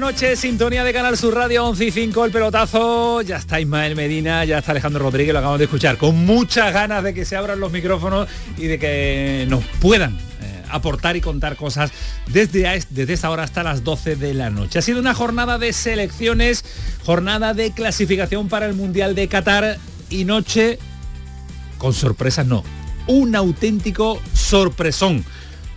Noches, sintonía de Canal Sur Radio 11 y 5, el pelotazo. Ya está Ismael Medina, ya está Alejandro Rodríguez, lo acabamos de escuchar. Con muchas ganas de que se abran los micrófonos y de que nos puedan eh, aportar y contar cosas desde, desde esta hora hasta las 12 de la noche. Ha sido una jornada de selecciones, jornada de clasificación para el Mundial de Qatar y noche con sorpresas no, un auténtico sorpresón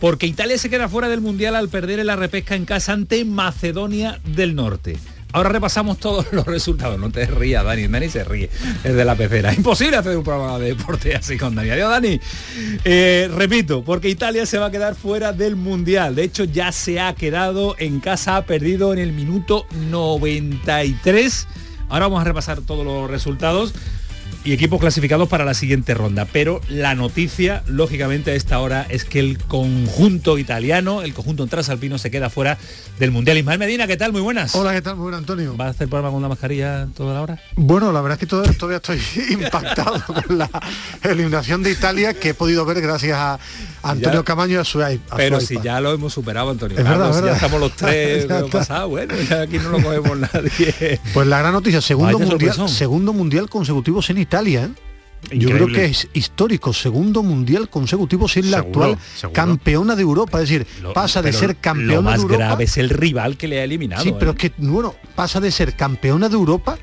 porque Italia se queda fuera del Mundial al perder en la repesca en casa ante Macedonia del Norte. Ahora repasamos todos los resultados. No te rías, Dani. Dani se ríe desde la pecera. Imposible hacer un programa de deporte así con Dani. Adiós, Dani. Eh, repito, porque Italia se va a quedar fuera del Mundial. De hecho, ya se ha quedado en casa, ha perdido en el minuto 93. Ahora vamos a repasar todos los resultados y equipos clasificados para la siguiente ronda. Pero la noticia, lógicamente, a esta hora es que el conjunto italiano, el conjunto transalpino, se queda fuera del Mundial. Ismael Medina, ¿qué tal? Muy buenas. Hola, ¿qué tal? Muy buenas, Antonio. ¿Vas a hacer programa con la mascarilla toda la hora? Bueno, la verdad es que todavía estoy impactado con la eliminación de Italia que he podido ver gracias a Antonio Camaño y a su Pero si ya lo hemos superado, Antonio. Es verdad, Ya estamos los tres pasado, bueno, ya aquí no lo cogemos nadie. Pues la gran noticia, segundo mundial, segundo mundial consecutivo sin Italia. ¿eh? Yo creo que es histórico, segundo mundial consecutivo sin la actual campeona de Europa. Es decir, pasa de ser campeona de Europa. grave es el rival que le ha eliminado. Sí, pero ¿eh? es que, bueno, pasa de ser campeona de Europa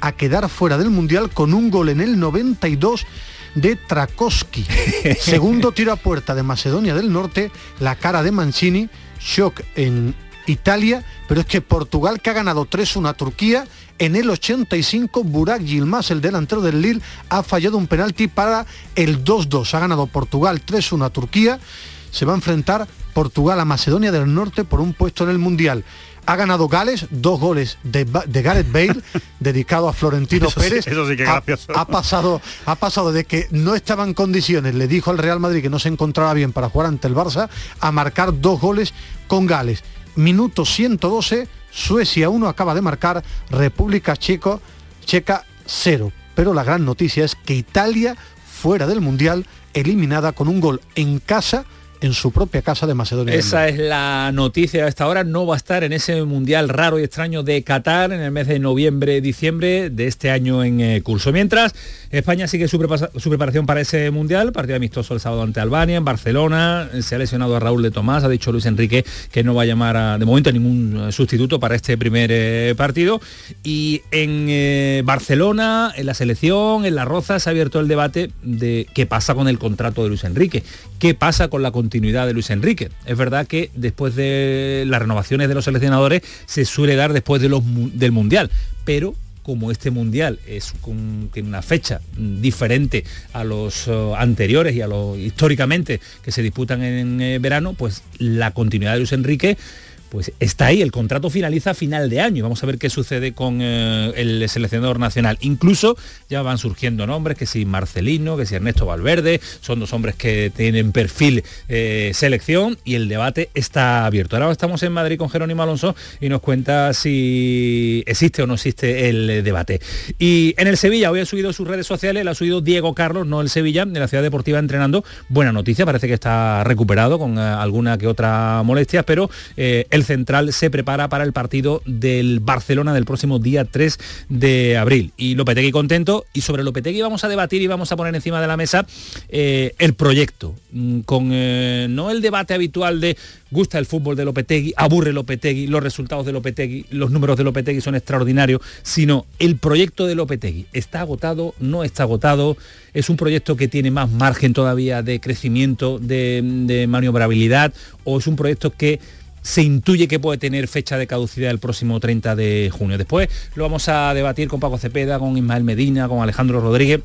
a quedar fuera del mundial con un gol en el 92 de Trakowski. Segundo tiro a puerta de Macedonia del Norte, la cara de Mancini, shock en Italia, pero es que Portugal que ha ganado 3-1 a Turquía, en el 85 Burak Yilmaz, el delantero del Lille, ha fallado un penalti para el 2-2. Ha ganado Portugal 3-1 a Turquía. Se va a enfrentar Portugal a Macedonia del Norte por un puesto en el Mundial ha ganado Gales, dos goles de, Gareth Bale, dedicado a Florentino Pérez. eso sí que ha, ha, pasado, ha pasado de que no estaba en condiciones, le dijo al Real Madrid que no se encontraba bien para jugar ante el Barça, a marcar dos goles con Gales. Minuto 112, Suecia 1 acaba de marcar, República Checo, Checa 0. Pero la gran noticia es que Italia, fuera del Mundial, eliminada con un gol en casa en su propia casa de Macedonia. Esa es la noticia a esta hora. No va a estar en ese mundial raro y extraño de Qatar en el mes de noviembre-diciembre de este año en eh, curso. Mientras, España sigue su, preparación para ese mundial. Partido amistoso el sábado ante Albania, en Barcelona. Se ha lesionado a Raúl de Tomás. Ha dicho Luis Enrique que no va a llamar a, de momento a ningún eh, sustituto para este primer eh, partido. Y en Barcelona, en la selección, en la Roza, se ha abierto el debate de qué pasa con el contrato de Luis Enrique. ¿Qué pasa con la continuidad de Luis Enrique. Es verdad que después de las renovaciones de los seleccionadores se suele dar después de los, del Mundial, pero como este mundial es tiene una fecha diferente a los eh, anteriores y a los históricamente que se disputan en eh, verano, pues la continuidad de Luis Enrique pues está ahí, el contrato finaliza a final de año. Vamos a ver qué sucede con eh, el seleccionador nacional. Incluso ya van surgiendo nombres, que si Marcelino, que si Ernesto Valverde, son dos hombres que tienen perfil eh, selección y el debate está abierto. Ahora estamos en Madrid con Jerónimo Alonso y nos cuenta si existe o no existe el debate. Y en el Sevilla, hoy ha subido sus redes sociales, la ha subido Diego Carlos, no el Sevilla, de la ciudad deportiva entrenando. Buena noticia, parece que está recuperado con eh, alguna que otra molestia, pero el central se prepara para el partido del Barcelona del próximo día 3 de abril. Y Lopetegui contento. Y sobre Lopetegui vamos a debatir y vamos a poner encima de la mesa eh, el proyecto. Mm, con eh, no el debate habitual de gusta el fútbol de Lopetegui, aburre Lopetegui, los resultados de Lopetegui, los números de Lopetegui son extraordinarios, sino el proyecto de Lopetegui. ¿Está agotado? ¿No está agotado? ¿Es un proyecto que tiene más margen todavía de crecimiento, de, de maniobrabilidad? ¿O es un proyecto que se intuye que puede tener fecha de caducidad el próximo 30 de junio. Después lo vamos a debatir con Paco Cepeda, con Ismael Medina, con Alejandro Rodríguez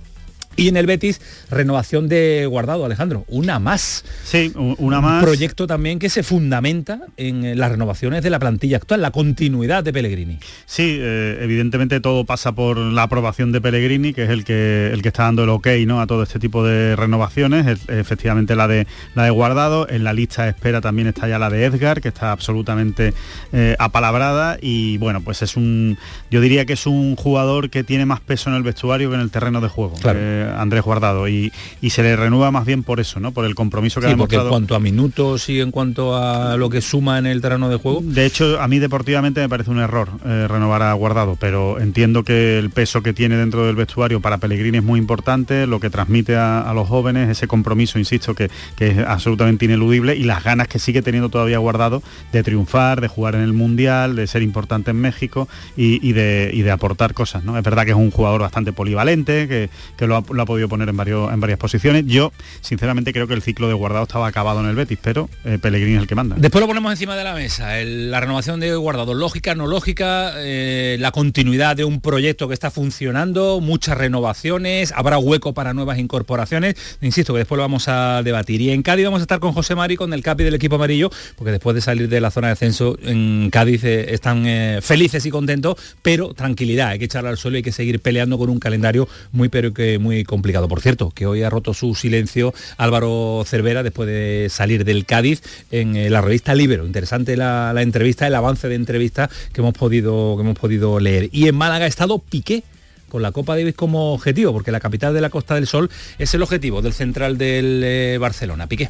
y en el Betis, renovación de Guardado, Alejandro, una más. Sí, una más. Un proyecto también que se fundamenta en eh, las renovaciones de la plantilla actual, la continuidad de Pellegrini. Sí, eh, evidentemente todo pasa por la aprobación de Pellegrini, que es el que, el que está dando el ok ¿no? a todo este tipo de renovaciones, efectivamente la de, la de Guardado, en la lista de espera también está ya la de Edgar, que está absolutamente eh, apalabrada y bueno, pues es un, yo diría que es un jugador que tiene más peso en el vestuario que en el terreno de juego. Claro. Andrés Guardado y, se le renueva más bien por eso, ¿no? Por el compromiso que ha demostrado. en cuanto a minutos y en cuanto a lo que suma en el terreno de juego. De hecho, a mí deportivamente me parece un error eh, renovar a Guardado, pero entiendo que el peso que tiene dentro del vestuario para Pellegrini es muy importante, lo que transmite a, los jóvenes, ese compromiso, insisto, que, es absolutamente ineludible y las ganas que sigue teniendo todavía Guardado de triunfar, de jugar en el Mundial, de ser importante en México y, de, de, aportar cosas. ¿no? Es verdad que es un jugador bastante polivalente, que, que lo, ha, lo ha podido poner en, varios, en varias posiciones. Yo, sinceramente, creo que el ciclo de Guardado estaba acabado en el Betis, pero eh, Pellegrini es el que manda. Después lo ponemos encima de la mesa, la renovación de Guardado, lógica, no lógica, eh, la continuidad de un proyecto que está funcionando, muchas renovaciones, habrá hueco para nuevas incorporaciones. Insisto que después lo vamos a debatir. Y en Cádiz vamos a estar con José Mari, con el capi del equipo amarillo, porque después de salir de la zona de descenso en Cádiz eh, están felices y contentos, pero tranquilidad, hay que echarle al suelo y hay que seguir peleando con un calendario muy pero que muy complicado. Por cierto, que hoy ha roto su silencio Álvaro Cervera después de salir del Cádiz en eh, la revista Libero. Interesante la, entrevista, el avance de entrevista que hemos podido, que hemos podido leer. Y en Málaga ha estado Piqué con la Copa Davis como objetivo, porque la capital de la Costa del Sol es el objetivo del central del eh, Barcelona. Piqué.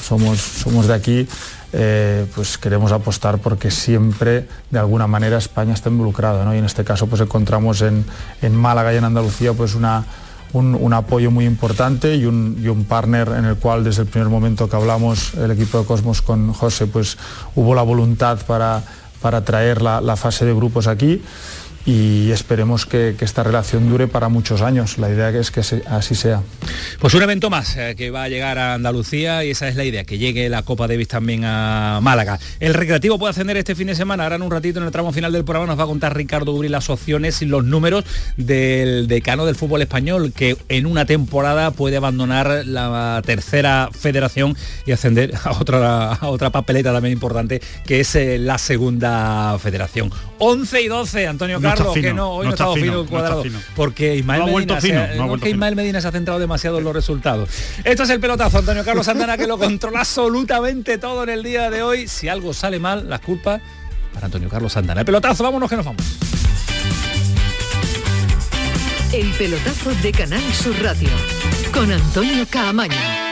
Somos, somos de aquí, eh, pues queremos apostar porque siempre de alguna manera España está involucrada. Y en este caso pues encontramos en, en Málaga y en Andalucía pues una, un, apoyo muy importante y un, partner en el cual desde el primer momento que hablamos el equipo de Cosmos con José, pues hubo la voluntad para, para traer la fase de grupos aquí y esperemos que, esta relación dure para muchos años. La idea es que así sea. Pues un evento más eh, que va a llegar a Andalucía y esa es la idea, que llegue la Copa Davis también a Málaga. El recreativo puede ascender este fin de semana. Ahora en un ratito en el tramo final del programa nos va a contar Ricardo Uri las opciones y los números del decano del fútbol español, que en una temporada puede abandonar la tercera federación y ascender a otra, a otra papeleta también importante, que es eh, la segunda federación. 11 y 12, Antonio que no, hoy no, estamos fino, cuadrado. Porque Ismael, Medina, se, Ismael Medina se ha centrado demasiado en los resultados. Esto es el pelotazo, Antonio Carlos Santana, que lo controla absolutamente todo en el día de hoy. Si algo sale mal, las culpas para Antonio Carlos Santana. El pelotazo, vámonos que nos vamos. El pelotazo de Canal Sur Radio con Antonio Caamaño.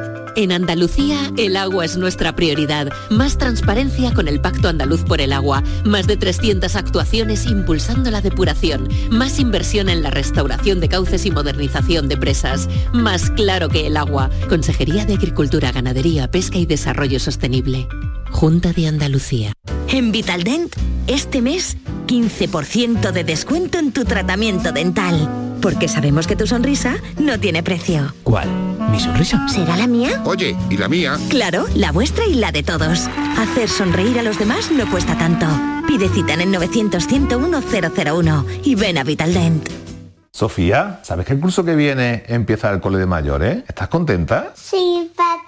En Andalucía, el agua es nuestra prioridad. Más transparencia con el Pacto Andaluz por el Agua. Más de 300 actuaciones impulsando la depuración. Más inversión en la restauración de cauces y modernización de presas. Más claro que el agua. Consejería de Agricultura, Ganadería, Pesca y Desarrollo Sostenible. Junta de Andalucía. En Vitaldent, este mes, 15% de descuento en tu tratamiento dental. Porque sabemos que tu sonrisa no tiene precio. ¿Cuál? ¿Mi sonrisa? ¿Será la mía? Oye, ¿y la mía? Claro, la vuestra y la de todos. Hacer sonreír a los demás no cuesta tanto. Pide cita en el 900 101 001 y ven a Vitaldent. Sofía, ¿sabes que el curso que viene empieza el cole de mayores? ¿Estás contenta? Sí,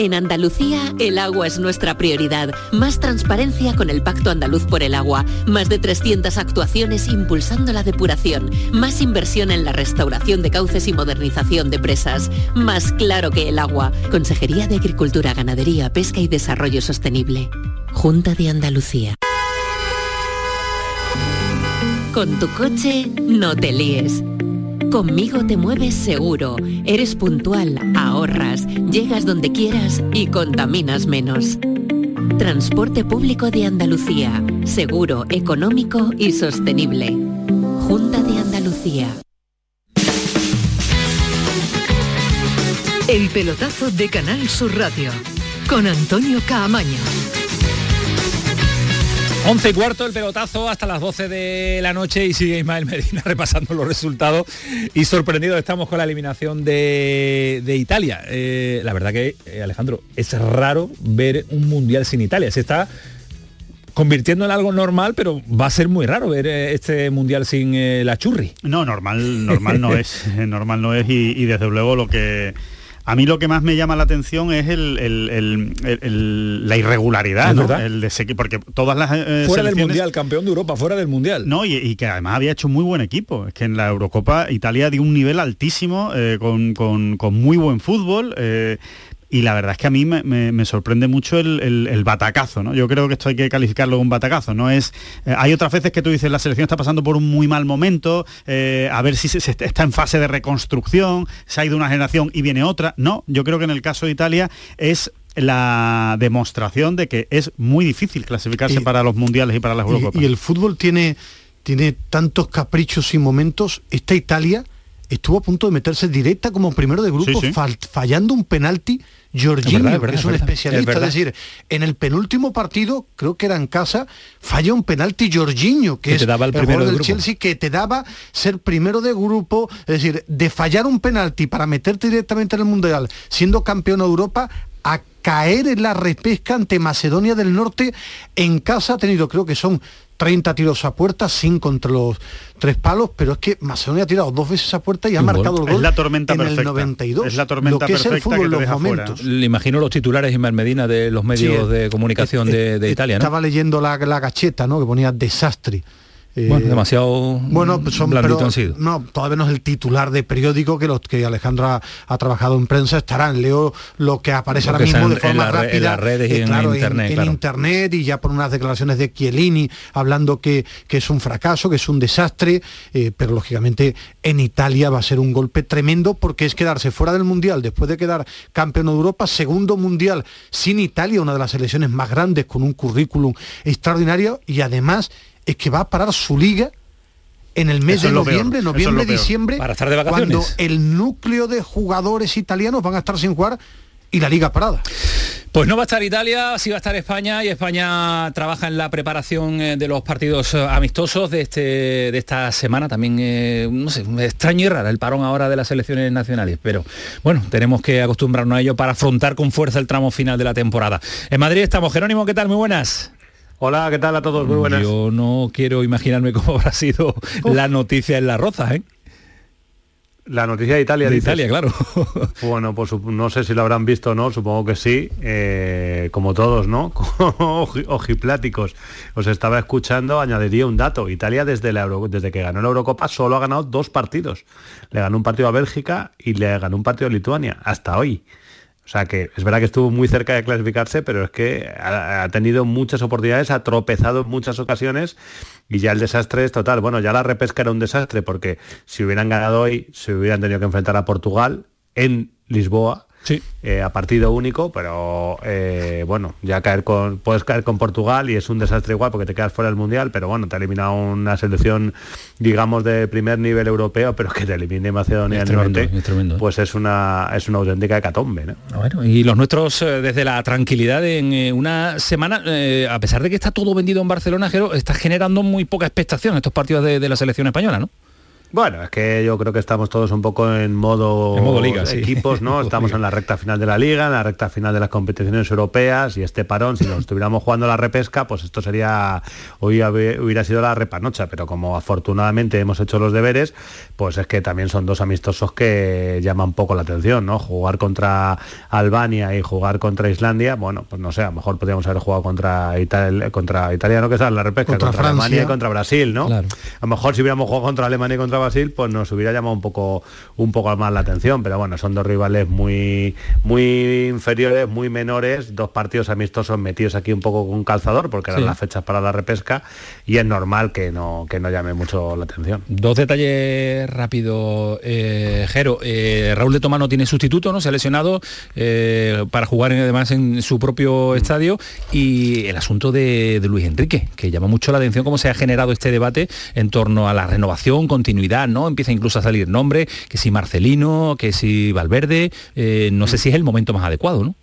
En Andalucía, el agua es nuestra prioridad. Más transparencia con el Pacto Andaluz por el Agua. Más de 300 actuaciones impulsando la depuración. Más inversión en la restauración de cauces y modernización de presas. Más claro que el agua. Consejería de Agricultura, Ganadería, Pesca y Desarrollo Sostenible. Junta de Andalucía. Con tu coche, no te líes. Conmigo te mueves seguro, eres puntual, ahorras, llegas donde quieras y contaminas menos. Transporte público de Andalucía, seguro, económico y sostenible. Junta de Andalucía. El pelotazo de Canal Sur Radio con Antonio Caamaño. 11 y cuarto el pelotazo hasta las 12 de la noche y sigue Ismael Medina repasando los resultados y sorprendidos estamos con la eliminación de, de Italia. Eh, la verdad que, eh, Alejandro, es raro ver un mundial sin Italia. Se está convirtiendo en algo normal, pero va a ser muy raro ver eh, este mundial sin eh, la churri. No, normal, normal no es, normal no es y, y desde luego lo que a mí lo que más me llama la atención es el, la irregularidad, ¿no? El porque todas las eh, fuera del mundial, campeón de Europa, fuera del mundial. No, y, y que además había hecho muy buen equipo. Es que en la Eurocopa Italia dio un nivel altísimo, eh, con, con- con muy buen fútbol. eh, y la verdad es que a mí me, me- me sorprende mucho el, el- el batacazo, ¿no? Yo creo que esto hay que calificarlo como un batacazo. No es. eh, hay otras veces que tú dices la selección está pasando por un muy mal momento, eh, a ver si se, se está en fase de reconstrucción, se ha ido una generación y viene otra. No, yo creo que en el caso de Italia es la demostración de que es muy difícil clasificarse Y- para los mundiales y para las Eurocopas. Y, y el fútbol tiene, tiene tantos caprichos y momentos. Esta Italia estuvo a punto de meterse directa como primero de grupo, Sí, sí. fal- fallando un penalti. Jorginho, Es verdad, es que es un es verdad. especialista, Es decir, en el penúltimo partido, creo que era en casa, falla un penalti Jorginho, que, Que es te daba el primero del grupo. Chelsea, que te daba ser primero de grupo, es decir, de fallar un penalti para meterte directamente en el Mundial, siendo campeón de Europa, a caer en la repesca ante Macedonia del Norte en casa ha tenido, creo que son 30 tiros a puerta, 5 entre los tres palos, pero es que Macedonia ha tirado dos veces a puerta y ha Un gol. marcado el Es gol la tormenta en el perfecta. 92. Es la tormenta lo que es el perfecta fútbol que te los deja fuera. momentos. Le imagino los titulares Ismael Medina de los medios Sí, de comunicación eh, de, eh, de Italia, ¿no? Estaba leyendo la, la gacheta, ¿no? Que ponía desastre. Eh, Bueno, demasiado bueno, son, blandito pero han sido. no, todavía no es el titular de periódico que los que Alejandro ha, ha trabajado en prensa estarán. Leo lo que aparece Lo ahora que mismo de forma en la re- en rápida. las redes y eh, en internet, en, claro. internet y ya por unas declaraciones de Chiellini hablando que, que es un fracaso, que es un desastre, eh, pero lógicamente en Italia va a ser un golpe tremendo porque es quedarse fuera del Mundial después de quedar campeón de Europa, segundo Mundial sin Italia, una de las selecciones más grandes con un currículum extraordinario y además es que va a parar su liga en el mes Eso de noviembre, eso es noviembre, lo peor. diciembre, Para estar de vacaciones. cuando el núcleo de jugadores italianos van a estar sin jugar y la liga parada. Pues no va a estar Italia, sí va a estar España y España trabaja en la preparación eh, de los partidos eh, amistosos de, este, de esta semana. También, eh, no sé, extraño y raro el parón ahora de las selecciones nacionales, pero bueno, tenemos que acostumbrarnos a ello para afrontar con fuerza el tramo final de la temporada. En Madrid estamos. Jerónimo, ¿qué tal? Muy buenas. Hola, ¿qué tal a todos? Muy buenas. Yo no quiero imaginarme cómo habrá sido la noticia en la roza, ¿eh? La noticia de Italia. De dices. Italia, claro. Bueno, pues no sé si lo habrán visto o no, supongo que sí, eh, como todos, ¿no? Oji- Ojipláticos. Os estaba escuchando, añadiría un dato. Italia desde, la Euro- desde que ganó la Eurocopa solo ha ganado dos partidos. Le ganó un partido a Bélgica y le ganó un partido a Lituania, hasta hoy. Sea que es verdad que estuvo muy cerca de clasificarse, pero es que ha, ha tenido muchas oportunidades, ha tropezado en muchas ocasiones y ya el desastre es total. Bueno, ya la repesca era un desastre porque si hubieran ganado hoy se hubieran tenido que enfrentar a Portugal en Lisboa eh, a partido único, pero eh, bueno, ya caer con, puedes caer con Portugal y es un desastre igual porque te quedas fuera del Mundial, pero bueno, te ha eliminado una selección, digamos, de primer nivel europeo, pero que te elimine Macedonia del Norte, ¿eh? pues es una, es una auténtica hecatombe. ¿no? Bueno, y los nuestros eh, desde la tranquilidad en una semana, a pesar de que está todo vendido en Barcelona, Jero, está generando muy poca expectación estos partidos de, de la selección española, ¿no? Bueno, es que yo creo que estamos todos un poco en modo, En modo liga, sí. equipos, ¿no? Estamos en la recta final de la liga, en la recta final de las competiciones europeas y este parón, si nos estuviéramos jugando la repesca, pues esto sería, hoy hubiera sido la repanocha, pero como afortunadamente hemos hecho los deberes, pues es que también son dos amistosos que llaman un poco la atención, ¿no? Jugar contra Albania y jugar contra Islandia, bueno, pues no sé, a lo mejor podríamos haber jugado contra Italia, contra Italia, no que sea la repesca, Contra contra, Alemania y contra Brasil, ¿no? Claro. A lo mejor si hubiéramos jugado contra Alemania y contra Brasil, pues nos hubiera llamado un poco, un poco más la atención. Pero bueno, son dos rivales muy, muy inferiores, muy menores, dos partidos amistosos metidos aquí un poco con calzador, porque eran Sí. las fechas para la repesca, y es normal que no, que no llame mucho la atención. Dos detalles rápidos, eh, Jero. Eh, Raúl de Tomás no tiene sustituto, ¿no? Se ha lesionado eh, para jugar en- además en su propio estadio. Y el asunto de, de Luis Enrique, que llama mucho la atención cómo se ha generado este debate en torno a la renovación, continuidad, ¿no? Empieza incluso a salir nombre, que si Marcelino, que si Valverde. eh, no sé si es el momento más adecuado, ¿no?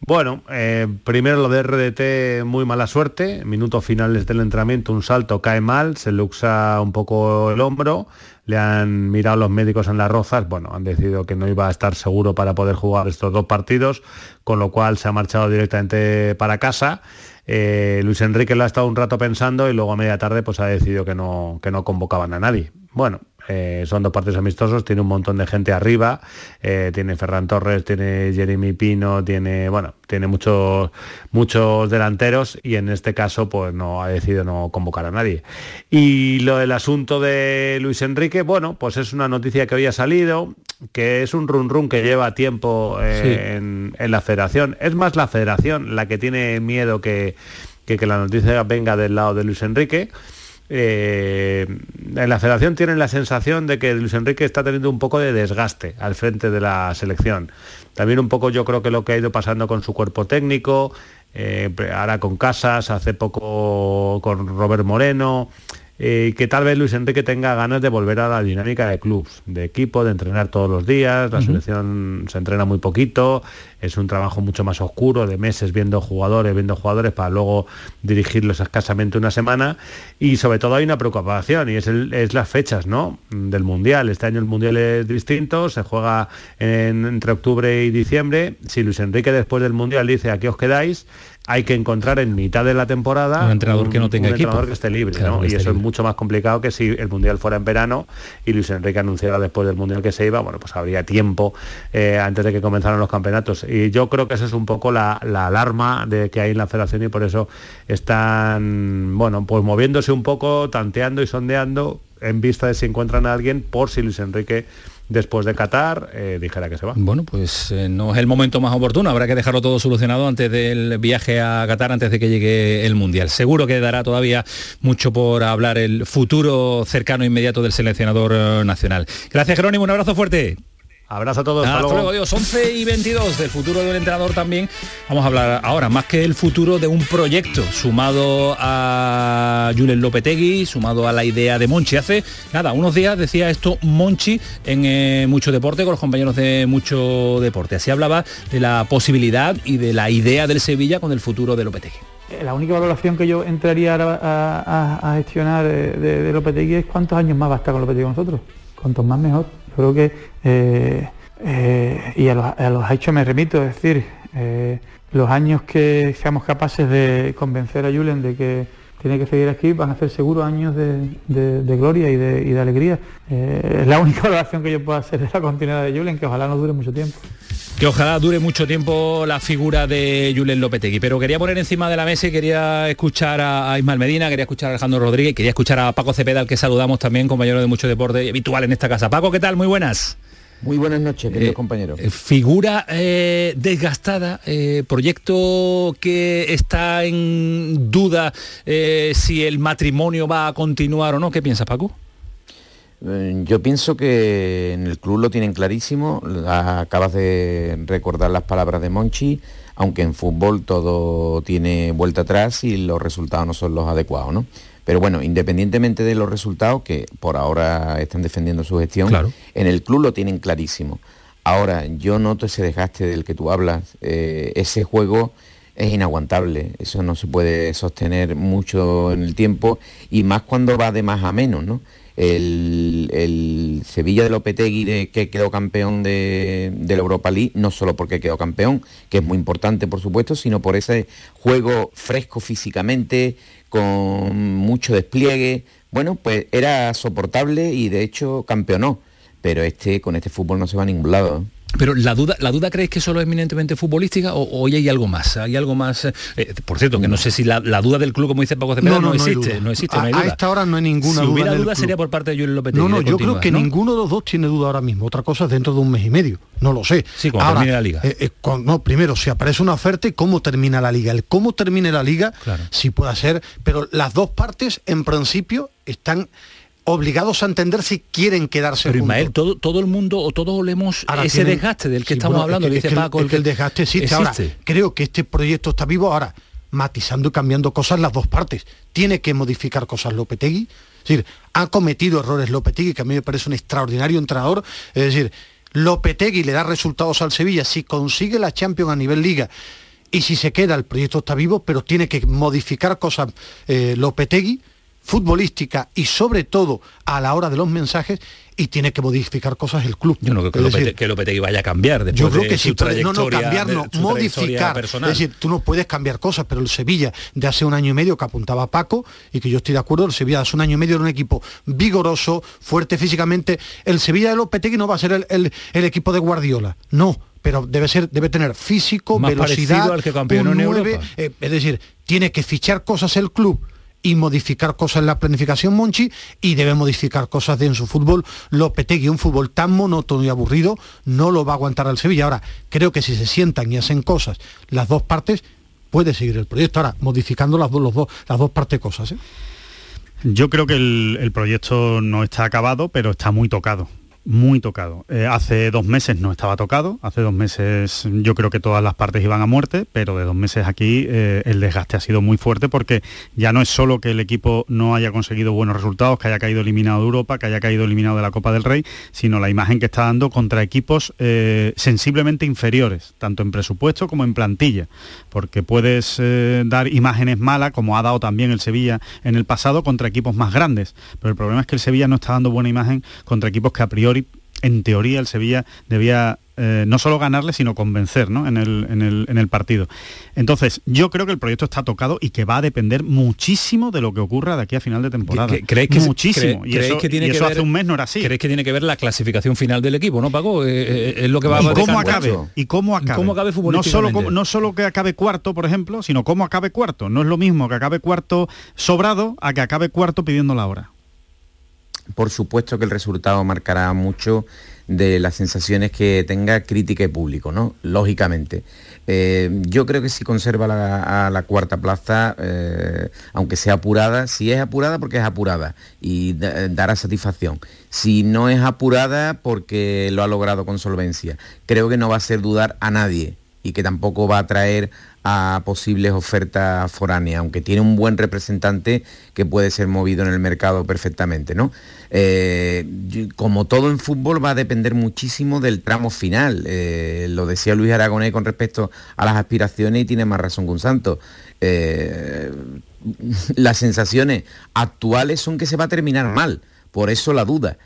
Bueno, eh, primero lo de RDT, muy mala suerte. Minutos finales del entrenamiento, un salto cae mal, se luxa un poco el hombro. Le han mirado los médicos en las rozas, bueno, han decidido que no iba a estar seguro para poder jugar estos dos partidos, con lo cual se ha marchado directamente para casa. Eh, Luis Enrique lo ha estado un rato pensando y luego a media tarde pues ha decidido que no, que no convocaban a nadie. Bueno, eh, son dos partidos amistosos, tiene un montón de gente arriba, eh, tiene Ferran Torres, tiene Jeremy Pino, tiene, bueno, tiene muchos, muchos delanteros y en este caso pues no ha decidido no convocar a nadie. Y lo del asunto de Luis Enrique, bueno, pues es una noticia que hoy ha salido, que es un run run que lleva tiempo eh, Sí. en, en la federación. Es más la federación la que tiene miedo que, que, que la noticia venga del lado de Luis Enrique. Eh, en la federación tienen la sensación de que Luis Enrique está teniendo un poco de desgaste al frente de la selección. También un poco yo creo que lo que ha ido pasando con su cuerpo técnico, eh, ahora con Casas, hace poco con Robert Moreno, eh, que tal vez Luis Enrique tenga ganas de volver a la dinámica de clubs, de equipo, de entrenar todos los días, la selección se entrena muy poquito, es un trabajo mucho más oscuro, de meses viendo jugadores, viendo jugadores para luego dirigirlos escasamente una semana y sobre todo hay una preocupación y es, el- es las fechas ¿no? del Mundial. Este año el Mundial es distinto, se juega en- entre octubre y diciembre. Si Luis Enrique después del Mundial dice aquí os quedáis, hay que encontrar en mitad de la temporada Un entrenador que no tenga un equipo. entrenador que esté libre, Claro, ¿no? que Y eso es mucho más complicado que si el Mundial fuera en verano y Luis Enrique anunciara después del Mundial que se iba, bueno, pues habría tiempo eh, antes de que comenzaran los campeonatos. Y yo creo que esa es un poco la, la alarma de que hay en la federación y por eso están, bueno, pues moviéndose un poco, tanteando y sondeando en vista de si encuentran a alguien por si Luis Enrique después de Qatar eh, dijera que se va. Bueno, pues eh, no es el momento más oportuno, habrá que dejarlo todo solucionado antes del viaje a Qatar, antes de que llegue el Mundial. Seguro que dará todavía mucho por hablar el futuro cercano e inmediato del seleccionador eh, nacional. Gracias Jerónimo, un abrazo fuerte. Abrazo a todos. Hasta, luego, adiós. 11 y 22 del futuro del entrenador también. Vamos a hablar ahora más que el futuro de un proyecto sumado a Julen Lopetegui, sumado a la idea de Monchi. Hace nada, unos días decía esto Monchi en eh, mucho deporte con los compañeros de mucho deporte. Así hablaba de la posibilidad y de la idea del Sevilla con el futuro de Lopetegui. Eh, La única valoración que yo entraría a, a- a- a gestionar de, de, de Lopetegui es cuántos años más va a estar con Lopetegui con nosotros. Cuantos más mejor. Creo que, eh, eh, y a los, a los hechos me remito, es decir, eh, los años que seamos capaces de convencer a Julen de que tiene que seguir aquí van a ser seguro años de, gloria y de, y de alegría. Eh, es la única valoración que yo puedo hacer de la continuidad de Julen, que ojalá no dure mucho tiempo. Que ojalá dure mucho tiempo la figura de Julen Lopetegui. Pero quería poner encima de la mesa y quería escuchar a, Ismael Medina, quería escuchar a Alejandro Rodríguez, quería escuchar a Paco Cepeda, al que saludamos también, compañero de mucho deporte habitual en esta casa. Paco, ¿qué tal? Muy buenas. Muy buenas noches, queridos Eh, compañeros. Eh, Figura eh, desgastada, eh, proyecto que está en duda si el matrimonio va a continuar o no. ¿Qué piensas, Paco? Eh, Yo pienso que en el club lo tienen clarísimo, acabas de recordar las palabras de Monchi, aunque en fútbol todo tiene vuelta atrás y los resultados no son los adecuados, ¿no? Pero bueno, independientemente de los resultados, que por ahora están defendiendo su gestión, Claro. en el club lo tienen clarísimo. Ahora, yo noto ese desgaste del que tú hablas, eh, ese juego es inaguantable, eso no se puede sostener mucho en el tiempo y más cuando va de más a menos, ¿no? El, el Sevilla de Lopetegui que quedó campeón de, de la Europa League, no solo porque quedó campeón, que es muy importante por supuesto, sino por ese juego fresco físicamente, con mucho despliegue, bueno, pues era soportable y de hecho campeonó, pero este con este fútbol no se va a ningún lado. ¿eh? Pero la duda, ¿la duda creéis que solo es eminentemente futbolística o, o hoy hay algo más? ¿Hay algo más? eh, por cierto, que no sé si la, la duda del club, como dice Paco Cepeda, no, hay existe, no existe, a, no hay a duda. esta hora no hay ninguna si duda. hubiera duda sería por parte de Julio Lopetegui. No, no, yo creo que ¿no? ninguno de los dos tiene duda ahora mismo. Otra cosa es dentro de un mes y medio. No lo sé. Sí, cuando termine la liga. eh, eh, cuando- no, primero, si aparece una oferta y cómo termina la liga. El cómo termine la liga, sí puede ser, pero las dos partes, en principio, están obligados a entender si quieren quedarse Pero juntos. Ismael, todo, todo el mundo o todos olemos Ahora ese tienen- desgaste del que Sí, estamos bueno, hablando, es que- dice es que el- Paco. es que el desgaste existe. Ahora, creo que este proyecto está vivo ahora, matizando y cambiando cosas las dos partes. Tiene que modificar cosas Lopetegui. Es decir, ha cometido errores Lopetegui, que a mí me parece un extraordinario entrenador. Es decir, Lopetegui le da resultados al Sevilla si consigue la Champions a nivel liga. Y si se queda, el proyecto está vivo, pero tiene que modificar cosas eh, Lopetegui, futbolística y sobre todo a la hora de los mensajes, y tiene que modificar cosas el club. Yo no creo que, Lopete- decir, que Lopetegui vaya a cambiar después yo creo de que su puede, no, no, cambiar, no, modificar. personal. Es decir, tú no puedes cambiar cosas, pero el Sevilla de hace un año y medio que apuntaba Paco y que yo estoy de acuerdo, el Sevilla de hace un año y medio era un equipo vigoroso, fuerte físicamente. El Sevilla de Lopetegui no va a ser el, el- el equipo de Guardiola, no. Pero debe ser, debe tener físico, Más velocidad, al que campeonó un en Europa. eh, es decir, tiene que fichar cosas el club y modificar cosas en la planificación Monchi y debe modificar cosas de en su fútbol Lopetegui, un fútbol tan monótono y aburrido no lo va a aguantar al Sevilla. Ahora, creo que si se sientan y hacen cosas las dos partes, puede seguir el proyecto. Ahora, modificando las dos, los dos, las dos partes cosas. ¿eh? Yo creo que el, el proyecto no está acabado, pero está muy tocado. Muy tocado. Eh, hace dos meses no estaba tocado, hace dos meses yo creo que todas las partes iban a muerte, pero de dos meses aquí eh, el desgaste ha sido muy fuerte porque ya no es solo que el equipo no haya conseguido buenos resultados, que haya caído eliminado de Europa, que haya caído eliminado de la Copa del Rey, sino la imagen que está dando contra equipos eh, sensiblemente inferiores, tanto en presupuesto como en plantilla, porque puedes dar imágenes malas, como ha dado también el Sevilla en el pasado, contra equipos más grandes, pero el problema es que el Sevilla no está dando buena imagen contra equipos que a priori, en teoría, el Sevilla debía eh, no solo ganarle, sino convencer ¿no? en, el, en el- en el partido. Entonces, yo creo que el proyecto está tocado y que va a depender muchísimo de lo que ocurra de aquí a final de temporada. ¿Cre- ¿Creéis que, muchísimo? cre- y eso, que tiene y que eso ver, hace un mes no era así. ¿Creéis que tiene que ver la clasificación final del equipo, no, Paco? Eh, eh, es lo que va y a cómo acabe y cómo acabe ¿Cómo acabe no solo no solo que acabe cuarto por ejemplo sino cómo acabe cuarto no es lo mismo que acabe cuarto sobrado a que acabe cuarto pidiendo la hora Por supuesto que el resultado marcará mucho de las sensaciones que tenga crítica y público, ¿no? Lógicamente. Eh, yo creo que si conserva la, a la cuarta plaza, eh, aunque sea apurada, si es apurada porque es apurada y da- dará satisfacción. Si no es apurada porque lo ha logrado con solvencia, creo que no va a hacer dudar a nadie y que tampoco va a traer a posibles ofertas foráneas, aunque tiene un buen representante que puede ser movido en el mercado perfectamente, ¿no? Eh, como todo en fútbol va a depender muchísimo del tramo final. Eh, lo decía Luis Aragonés con respecto a las aspiraciones y tiene más razón que un santo. Eh, las sensaciones actuales son que se va a terminar mal, por eso la duda.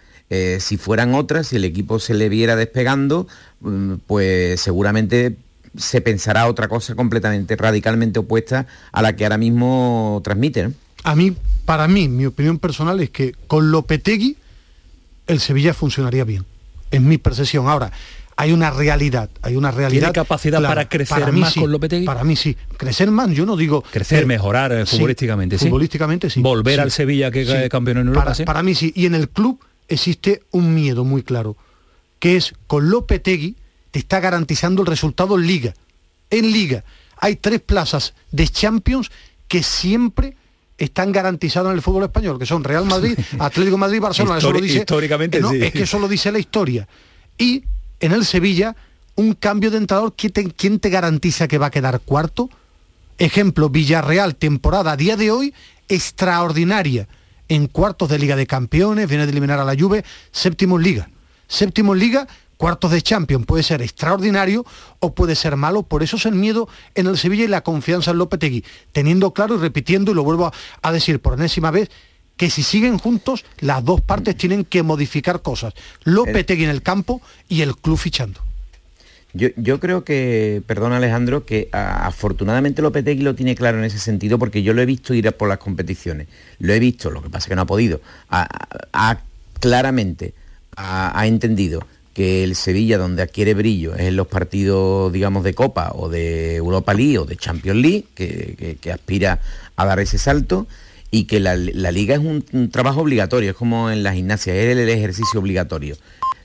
Si fueran otras, si el equipo se le viera despegando, mm, pues seguramente se pensará otra cosa completamente, radicalmente opuesta a la que ahora mismo transmite. ¿no? A mí, para mí, mi opinión personal es que con Lopetegui el Sevilla funcionaría bien. Es mi percepción. Ahora, hay una realidad, hay una realidad. ¿Tiene capacidad para crecer mí más sí, con Lopetegui? Para mí sí. Crecer más, yo no digo... Crecer, eh, mejorar eh, futbolísticamente, sí. Futbolísticamente sí. Volver sí, al Sevilla que es campeón en Europa, para, sí. para mí sí. Y en el club existe un miedo muy claro, que es con Lopetegui te está garantizando el resultado en Liga. En Liga hay tres plazas de Champions que siempre están garantizados en el fútbol español, que son Real Madrid, Atlético Madrid, Barcelona. eso lo dice, históricamente no, sí. Es que eso lo dice la historia. Y en el Sevilla, un cambio de entrenador, ¿quién te, quién te garantiza que va a quedar cuarto? Ejemplo, Villarreal, temporada a día de hoy extraordinaria. En cuartos de Liga de Campeones, viene de eliminar a la Juve, séptimo en Liga. Séptimo en Liga, cuartos de Champions. Puede ser extraordinario o puede ser malo. Por eso es el miedo en el Sevilla y la confianza en Lopetegui. Teniendo claro y repitiendo, y lo vuelvo a, a decir por enésima vez, que si siguen juntos, las dos partes tienen que modificar cosas. Lopetegui en el campo y el club fichando. Yo, creo que, perdón Alejandro, que a- afortunadamente Lopetegui lo tiene claro en ese sentido porque yo lo he visto ir a por las competiciones. Lo he visto, lo que pasa es que no ha podido. Ha claramente ha entendido que el Sevilla donde adquiere brillo es en los partidos, digamos, de Copa o de Europa League o de Champions League, que, que- aspira a dar ese salto y que la, la liga es un, un trabajo obligatorio, es como en la gimnasia, es el ejercicio obligatorio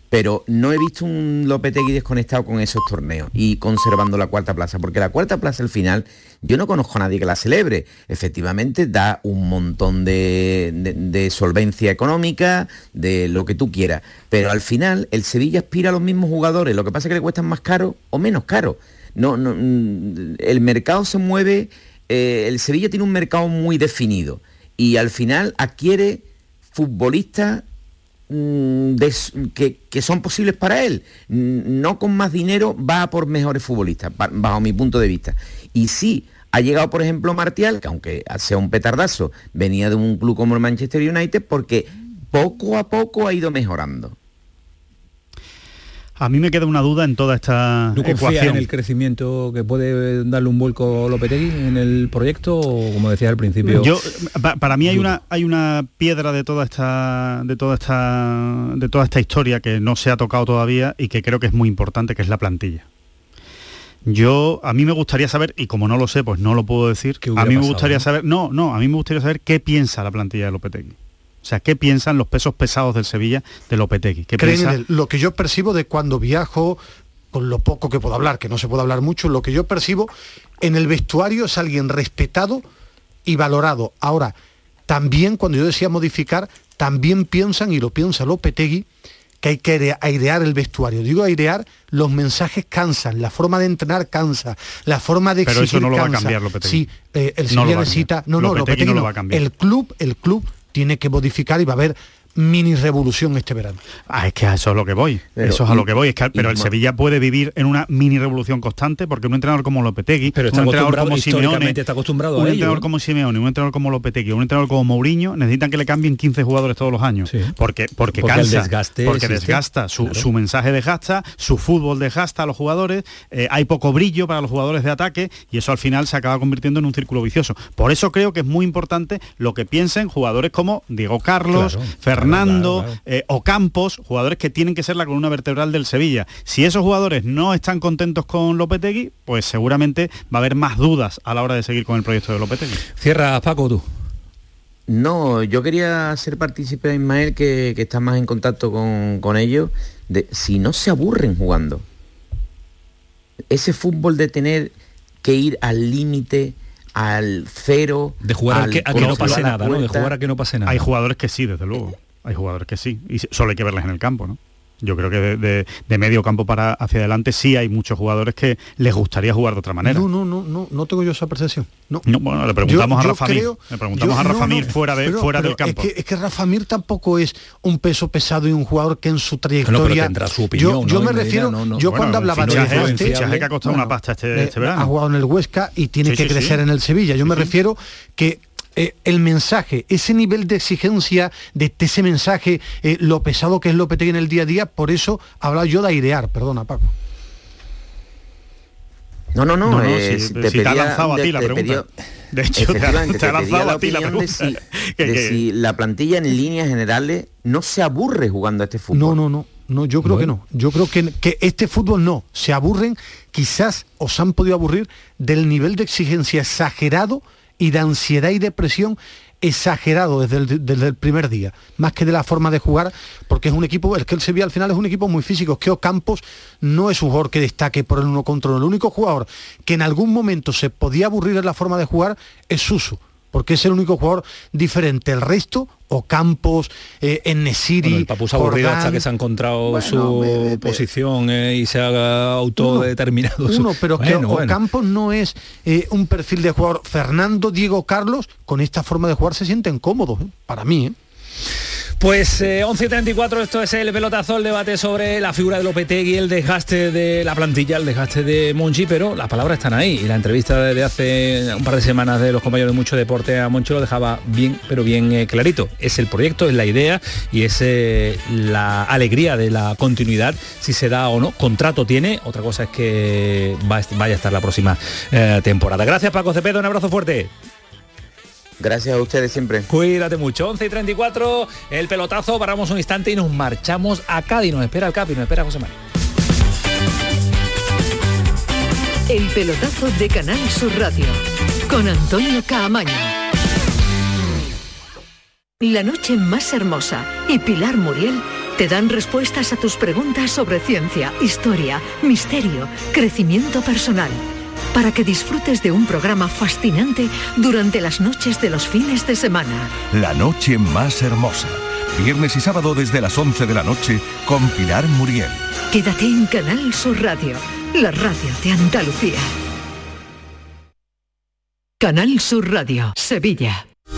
pero no he visto un Lopetegui desconectado con esos torneos y conservando la cuarta plaza, porque la cuarta plaza al final, yo no conozco a nadie que la celebre. Efectivamente da un montón de, solvencia económica, de lo que tú quieras, pero al final el Sevilla aspira a los mismos jugadores, lo que pasa es que le cuestan más caro o menos caro. No, no, mm, el mercado se mueve, eh, el Sevilla tiene un mercado muy definido y al final adquiere futbolistas mm, que, que son posibles para él. No con más dinero va a por mejores futbolistas, ba- bajo mi punto de vista. Y sí, ha llegado, por ejemplo, Martial, que aunque sea un petardazo, venía de un club como el Manchester United porque poco a poco ha ido mejorando. A mí me queda una duda en toda esta ¿Tú confías ecuación. en el crecimiento que puede darle un vuelco Lopetegui en el proyecto o como decía al principio? Yo, pa- para mí hay una, hay una piedra de toda esta de toda esta de toda esta historia que no se ha tocado todavía y que creo que es muy importante, que es la plantilla. Yo, a mí me gustaría saber, y como no lo sé, pues no lo puedo decir, a mí me pasado, gustaría no? saber, no, no, a mí me gustaría saber qué piensa la plantilla de Lopetegui. O sea, qué piensan los pesos pesados del Sevilla de Lopetegui. ¿Qué piensa? Lo que yo percibo de cuando viajo, con lo poco que puedo hablar, que no se puede hablar mucho, lo que yo percibo en el vestuario es alguien respetado y valorado. Ahora, también cuando yo decía modificar, también piensan, y lo piensa Lopetegui, que hay que aire- airear el vestuario. Digo airear, los mensajes cansan, la forma de entrenar cansa, la forma de Pero eso exigir no lo va a cambiar Lopetegui. Sí, eh, el No Sevilla a necesita... No, no, Lopetegui Lopetegui no lo no. va a cambiar. El club, el club tiene que modificar y va a haber mini revolución este verano. Ah, es que a eso es lo que voy. Pero- eso es a lo que voy. Es que, pero el Sevilla puede vivir en una mini revolución constante porque un entrenador como Lopetegui, Pero está un entrenador como Simeone, está acostumbrado a un ello, entrenador como Simeone, un entrenador como Lopetegui, un entrenador como Mourinho necesitan que le cambien 15 jugadores todos los años. Porque, porque, Porque el cansa, desgaste porque existe. desgasta, su, Claro. su mensaje desgasta, su fútbol desgasta a los jugadores, eh, hay poco brillo para los jugadores de ataque y eso al final se acaba convirtiendo en un círculo vicioso. Por eso creo que es muy importante lo que piensen jugadores como Diego Carlos, Claro, Fernando, claro, claro. eh, Ocampos, jugadores que tienen que ser la columna vertebral del Sevilla. Si esos jugadores no están contentos con Lopetegui, pues seguramente va a haber más dudas a la hora de seguir con el proyecto de Lopetegui. Cierra Paco tú. No, yo quería ser partícipe de Ismael, que, que está más en contacto con, con ellos, de si no se aburren jugando. Ese fútbol de tener que ir al límite, al cero. De jugar a que, a que no pase nada, ¿no? De jugar a que no pase nada. Hay jugadores que sí, desde luego. Hay jugadores que sí. Y solo hay que verles en el campo, ¿no? Yo creo que de, de- de medio campo para hacia adelante sí hay muchos jugadores que les gustaría jugar de otra manera. No, no, no, no, no tengo yo esa percepción. No. No, bueno, le preguntamos Yo- a Rafa Mir. creo- Le preguntamos yo- a Rafa no, Mir no, fuera, de, pero- fuera pero del campo. Es que, es que Rafa Mir tampoco es un peso pesado y un jugador que en su trayectoria. pero tendrá su opinión, Yo, yo ¿no? me refiero, no, no. yo Bueno, cuando hablaba de fichaje, fichaje que ha costado una pasta este, este verano. ha jugado en el Huesca y tiene Sí, que sí, crecer sí. en el Sevilla. Yo me refiero que eh, el mensaje, ese nivel de exigencia, de ese mensaje, eh, lo pesado que es Lopetegui en el día a día, por eso hablaba yo de airear, perdona Paco. No, no, no. No, no, eh, si- te si te ha lanzado a ti la pregunta. pedía- De hecho, te ha- te lanzado la a ti la opinión de si, pregunta. Que- de que- si la plantilla en líneas generales no se aburre jugando a este fútbol. No, no, no. No, yo creo Bueno. que no. Yo creo que, que este fútbol no. Se aburren, quizás os han podido aburrir del nivel de exigencia exagerado y de ansiedad y depresión exagerado desde el, desde el primer día, más que de la forma de jugar, porque es un equipo, el que el Sevilla al final es un equipo muy físico, es que Ocampos no es un jugador que destaque por el uno contra uno, el único jugador que en algún momento se podía aburrir en la forma de jugar es Suso, porque es el único jugador diferente. El resto, o Campos, eh, Enesiri, Bueno, el Papu se ha aburrido hasta que se ha encontrado Bueno, su me- me- posición eh, y se ha autodeterminado. su- Uno, pero que Bueno, bueno. Ocampos no es eh, un perfil de jugador. Fernando, Diego, Carlos, con esta forma de jugar se sienten cómodos, ¿eh? para mí. Pues eh, 11 y 34, esto es el pelotazo, el debate sobre la figura de Lopetegui, el desgaste de la plantilla, el desgaste de Monchi, pero las palabras están ahí. Y la entrevista de hace un par de semanas de los compañeros de Mucho Deporte a Monchi lo dejaba bien, pero bien eh, clarito. Es el proyecto, es la idea y es eh, la alegría de la continuidad, si se da o no. Contrato tiene, otra cosa es que va vaya a estar la próxima eh, temporada. Gracias Paco Cepedo, un abrazo fuerte. Gracias a ustedes siempre. Cuídate mucho. 11 y 34, el pelotazo, paramos un instante y nos marchamos a Cádiz. Nos espera el Capi, nos espera José María. El pelotazo de Canal Sur Radio con Antonio Caamaño. La noche más hermosa y Pilar Muriel te dan respuestas a tus preguntas sobre ciencia, historia, misterio, crecimiento personal, para que disfrutes de un programa fascinante durante las noches de los fines de semana. La noche más hermosa. Viernes y sábado desde las 11 de la noche con Pilar Muriel. Quédate en Canal Sur Radio, la radio de Andalucía. Canal Sur Radio, Sevilla.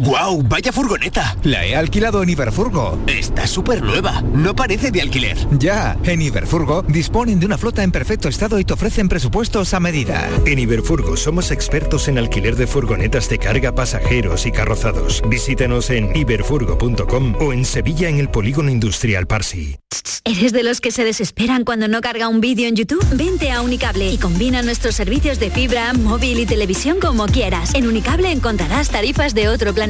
¡Guau! ¡Vaya furgoneta! La he alquilado en Iberfurgo. Está súper nueva. No parece de alquiler. Ya, en Iberfurgo disponen de una flota en perfecto estado y te ofrecen presupuestos a medida. En Iberfurgo somos expertos en alquiler de furgonetas de carga, pasajeros y carrozados. Visítanos en iberfurgo.com o en Sevilla en el Polígono Industrial Parsi. ¿Eres de los que se desesperan cuando no carga un vídeo en YouTube? Vente a Unicable y combina nuestros servicios de fibra, móvil y televisión como quieras. En Unicable encontrarás tarifas de otro planeta.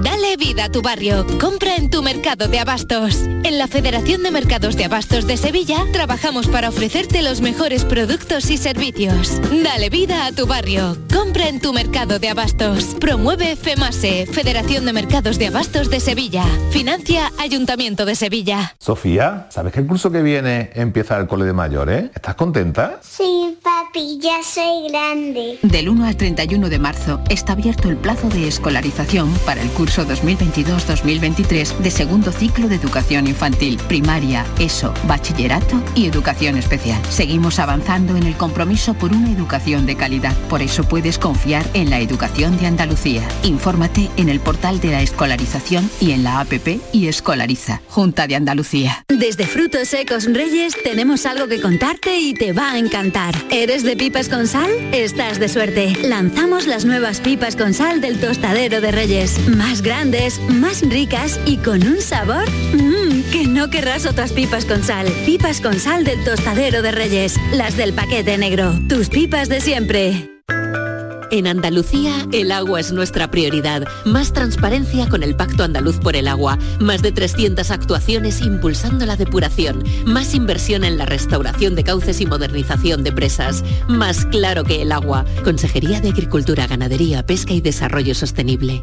Dale vida a tu barrio. Compra en tu mercado de abastos. En la Federación de Mercados de Abastos de Sevilla trabajamos para ofrecerte los mejores productos y servicios. Dale vida a tu barrio. Compra en tu mercado de abastos. Promueve FEMASE, Federación de Mercados de Abastos de Sevilla. Financia Ayuntamiento de Sevilla. Sofía, ¿sabes que el curso que viene empieza el cole de mayores? ¿Estás contenta? Sí, papi, ya soy grande. Del 1 al 31 de marzo está abierto el plazo de escolarización para el curso 2022-2023 de segundo ciclo de educación infantil, primaria, ESO, bachillerato y educación especial. Seguimos avanzando en el compromiso por una educación de calidad. Por eso puedes confiar en la educación de Andalucía. Infórmate en el portal de la escolarización y en la APP y Escolariza, Junta de Andalucía. Desde Frutos Secos Reyes tenemos algo que contarte y te va a encantar. ¿Eres de pipas con sal? Estás de suerte. Lanzamos las nuevas pipas con sal del tostadero de Reyes. Grandes, más ricas y con un sabor mmm, que no querrás otras pipas con sal. Pipas con sal del tostadero de Reyes. Las del paquete negro. Tus pipas de siempre. En Andalucía, el agua es nuestra prioridad. Más transparencia con el Pacto Andaluz por el Agua. Más de 300 actuaciones impulsando la depuración. Más inversión en la restauración de cauces y modernización de presas. Más claro que el agua. Consejería de Agricultura, Ganadería, Pesca y Desarrollo Sostenible.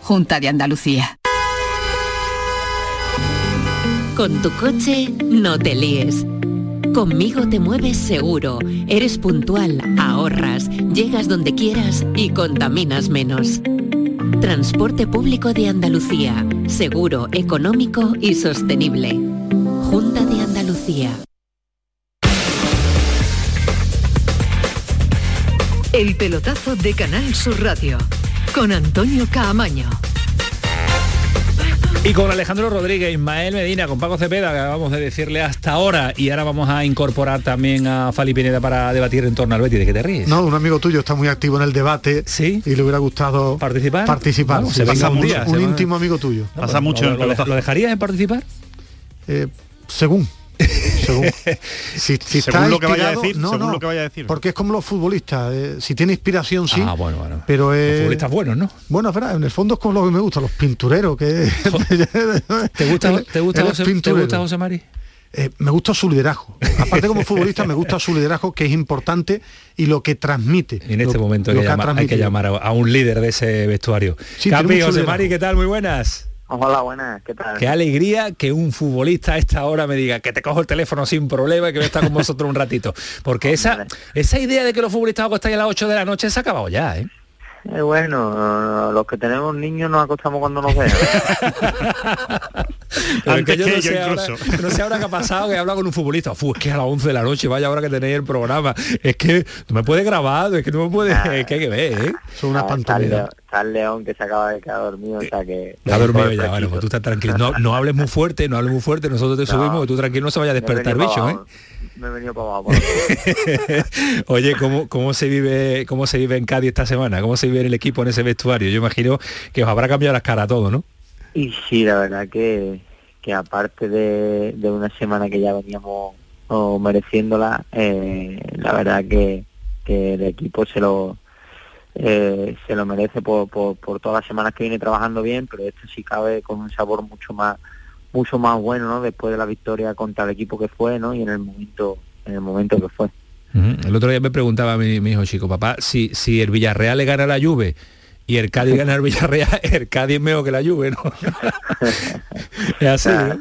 Junta de Andalucía. Con tu coche, no te líes. Conmigo te mueves seguro, eres puntual, ahorras, llegas donde quieras y contaminas menos. Transporte público de Andalucía, seguro, económico y sostenible. Junta de Andalucía. El pelotazo de Canal Sur Radio con Antonio Caamaño. Y con Alejandro Rodríguez, Ismael Medina, con Paco Cepeda, que acabamos de decirle hasta ahora, y ahora vamos a incorporar también a Fali Pineda para debatir en torno al Betis. ¿De qué te ríes? No, un amigo tuyo está muy activo en el debate. Sí. Y le hubiera gustado participar. Participar. Bueno, sí, se pasa un mucho, día, un se va- íntimo amigo tuyo. No, pues, ¿lo- lo, lo dejarías en participar? Eh, según. según. Si, si Según está lo que vaya a decir, no, según no, lo que vaya a decir. Porque es como los futbolistas. eh, si tiene inspiración, sí. Ah, bueno, bueno. Pero Los futbolistas buenos, ¿no? Bueno, es verdad, en el fondo es como lo que me gusta, los pintureros. Que... ¿Te gusta, te gusta, José, ¿te pinturero. gusta José Mari? Eh, me gusta su liderazgo. Aparte como futbolista me gusta su liderazgo que es importante y lo que transmite. En este Lo- momento hay que, llamar, hay que llamar a, a un líder de ese vestuario. Sí, Capi, José. Mari, ¿qué tal? Muy buenas. Hola, buenas, ¿qué tal? Qué alegría que un futbolista a esta hora me diga que te cojo el teléfono sin problema y que voy a estar con vosotros un ratito. Porque esa, esa idea de que los futbolistas acostáis a las 8 de la noche se ha acabado ya, ¿eh? Eh, bueno, los que tenemos niños nos acostamos cuando nos vean. Antes yo que no yo sé ahora- no sé ahora qué ha pasado, que he hablado con un futbolista. Fu, es que a las 11 de la noche, vaya hora que tenéis el programa. Es que no me puedes grabar, es que no me puedes... Es que hay que ver, ¿eh? Son unas Ah, está el León- que se acaba de quedar dormido, o sea que... Está dormido ya, bueno, pues tú estás tranquilo. No, no hables muy fuerte, no hables muy fuerte, nosotros te No. subimos, que tú tranquilo no se vaya a despertar bicho, ¿eh? Me he venido para abajo. Oye, ¿cómo, ¿cómo se vive cómo se vive en Cádiz esta semana? ¿Cómo se vive en el equipo en ese vestuario? Yo imagino que os habrá cambiado las caras a todo, ¿no? Y sí, la verdad que, que aparte de, de una semana que ya veníamos oh, mereciéndola, eh, la verdad que, que el equipo se lo eh, se lo merece por, por, por todas las semanas que viene trabajando bien, pero esto sí cabe con un sabor mucho más mucho más bueno, ¿no? Después de la victoria contra el equipo que fue, ¿no? Y en el momento en el momento que fue. El otro día me preguntaba mi, mi hijo chico, papá, si, si el Villarreal le gana la Juve y el Cádiz gana al Villarreal, el Cádiz es mejor que la Juve, ¿no? es así, ¿no?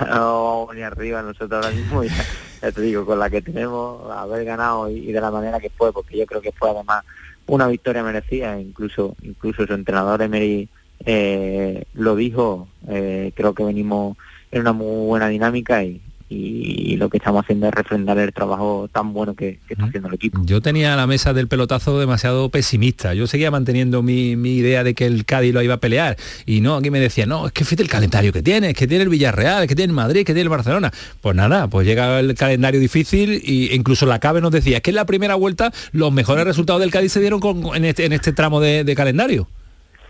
no vamos ni arriba nosotros ahora mismo ya, ya te digo con la que tenemos haber ganado y, y de la manera que fue porque yo creo que fue además una victoria merecida incluso incluso su entrenador Emery eh, lo dijo eh, creo que venimos en una muy buena dinámica y, y lo que estamos haciendo es refrendar el trabajo tan bueno que, que está haciendo el equipo Yo tenía la mesa del pelotazo demasiado pesimista. Yo seguía manteniendo mi, mi idea de que el Cádiz lo iba a pelear. Y no, aquí me decía, no, es que fíjate el calendario que tiene, es que tiene el Villarreal, es que tiene el Madrid, que tiene el Barcelona. Pues nada, pues llega el calendario difícil y incluso la CABE nos decía, es que en la primera vuelta los mejores resultados del Cádiz se dieron con- en, este, en este tramo de, de calendario.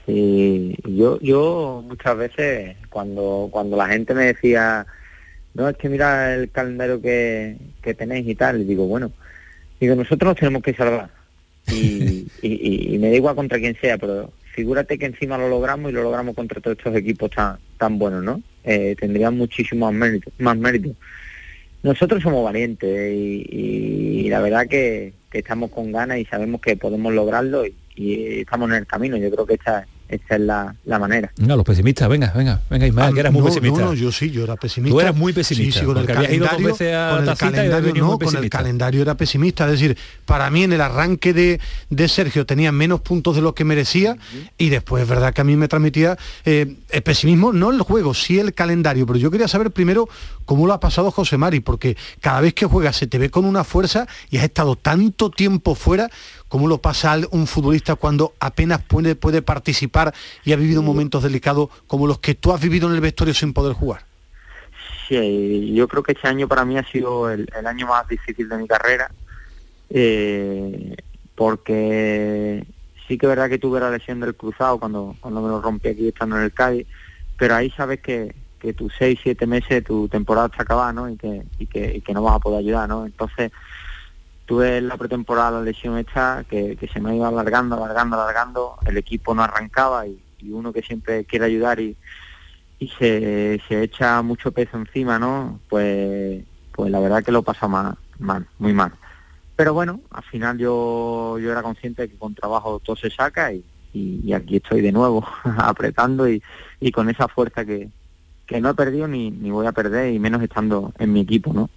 Sí, yo, yo muchas veces cuando, cuando la gente me decía, no, es que mira el calendario que, que tenéis y tal, y digo, bueno, digo, nosotros nos tenemos que salvar. Y, y, y me da igual contra quien sea, pero figúrate que encima lo logramos y lo logramos contra todos estos equipos tan, tan buenos, ¿no? Eh, tendrían muchísimo más mérito, más mérito. Nosotros somos valientes y, y la verdad que, que estamos con ganas y sabemos que podemos lograrlo y, y estamos en el camino. Yo creo que esta, esta es la, la manera. Venga, los pesimistas, venga, venga, venga Ismael, Ah, que eras muy no, pesimista. No, no, yo sí, yo era pesimista. Tú eras muy pesimista, Sí, sí, con el porque habías ido dos calendario, veces a con el calendario, no, con el calendario era pesimista. Es decir, para mí en el arranque de, de Sergio tenía menos puntos de los que merecía y después es verdad que a mí me transmitía eh, el pesimismo, no el juego, sí el calendario. Pero yo quería saber primero cómo lo ha pasado José Mari, porque cada vez que juegas se te ve con una fuerza y has estado tanto tiempo fuera. ¿Cómo lo pasa un futbolista cuando apenas puede, puede participar y ha vivido momentos delicados como los que tú has vivido en el vestuario sin poder jugar? Sí, yo creo que este año para mí ha sido el, el año más difícil de mi carrera, eh, porque sí que es verdad que tuve la lesión del cruzado cuando, cuando me lo rompí aquí estando en el Cádiz, pero ahí sabes que, que tus seis, siete meses, tu temporada está acabada, ¿no? Y que, y que, y que no vas a poder ayudar, ¿no? Entonces, tuve en la pretemporada la lesión esta que, se me iba alargando, alargando, alargando, el equipo no arrancaba y, uno que siempre quiere ayudar y, se, se echa mucho peso encima, ¿no? Pues, pues la verdad que lo pasa mal, mal, muy mal. Pero bueno, al final yo, yo era consciente de que con trabajo todo se saca y, aquí estoy de nuevo apretando y, y con esa fuerza que, que no he perdido ni, ni voy a perder y menos estando en mi equipo, ¿no?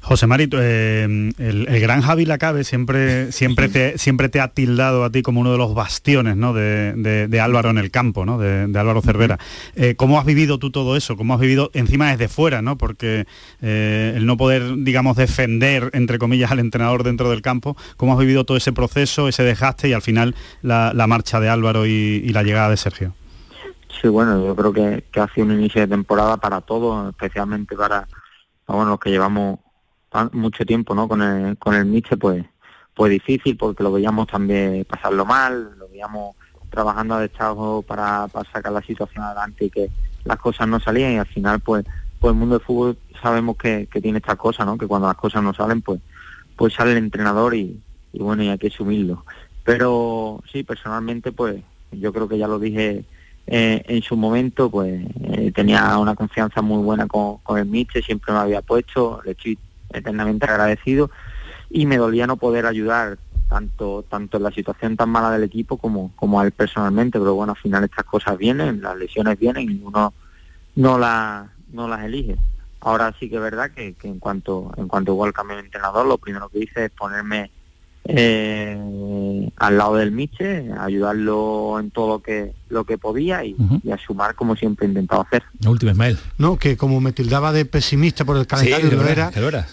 José Marito, eh, el, gran Javi Lacabe siempre, siempre, te, siempre te ha tildado a ti como uno de los bastiones ¿no? de, Álvaro en el campo, ¿no? de, Álvaro Cervera. Eh, ¿Cómo has vivido tú todo eso? ¿Cómo has vivido encima desde fuera? ¿no? Porque eh, el no poder, digamos, defender, entre comillas, al entrenador dentro del campo, ¿cómo has vivido todo ese proceso, ese desgaste y al final la, marcha de Álvaro y, la llegada de Sergio? Sí, bueno, yo creo que, que ha sido un inicio de temporada para todos, especialmente para bueno, los que llevamos mucho tiempo ¿no? con el, con el Miche, pues, pues difícil porque lo veíamos también pasarlo mal, lo veíamos trabajando a destajo para, para sacar la situación adelante y que las cosas no salían y al final pues pues el mundo del fútbol sabemos que, que tiene estas cosas, ¿no? Que cuando las cosas no salen, pues pues sale el entrenador y, y bueno, y hay que asumirlo. Pero sí, personalmente, pues yo creo que ya lo dije eh, en su momento pues eh, tenía una confianza muy buena con, el Miche, siempre me había puesto, le estoy eternamente agradecido y me dolía no poder ayudar tanto tanto en la situación tan mala del equipo como, como a él personalmente, pero bueno, al final estas cosas vienen, las lesiones vienen y uno no, la, no las elige. Ahora sí que es verdad que, que en cuanto en cuanto igual cambio de entrenador, lo primero que hice es ponerme eh, al lado del Miche, ayudarlo en todo lo que lo que podía y, a sumar como siempre he intentado hacer. La última, Ismael. No, que como me tildaba de pesimista por el calendario, lo, era,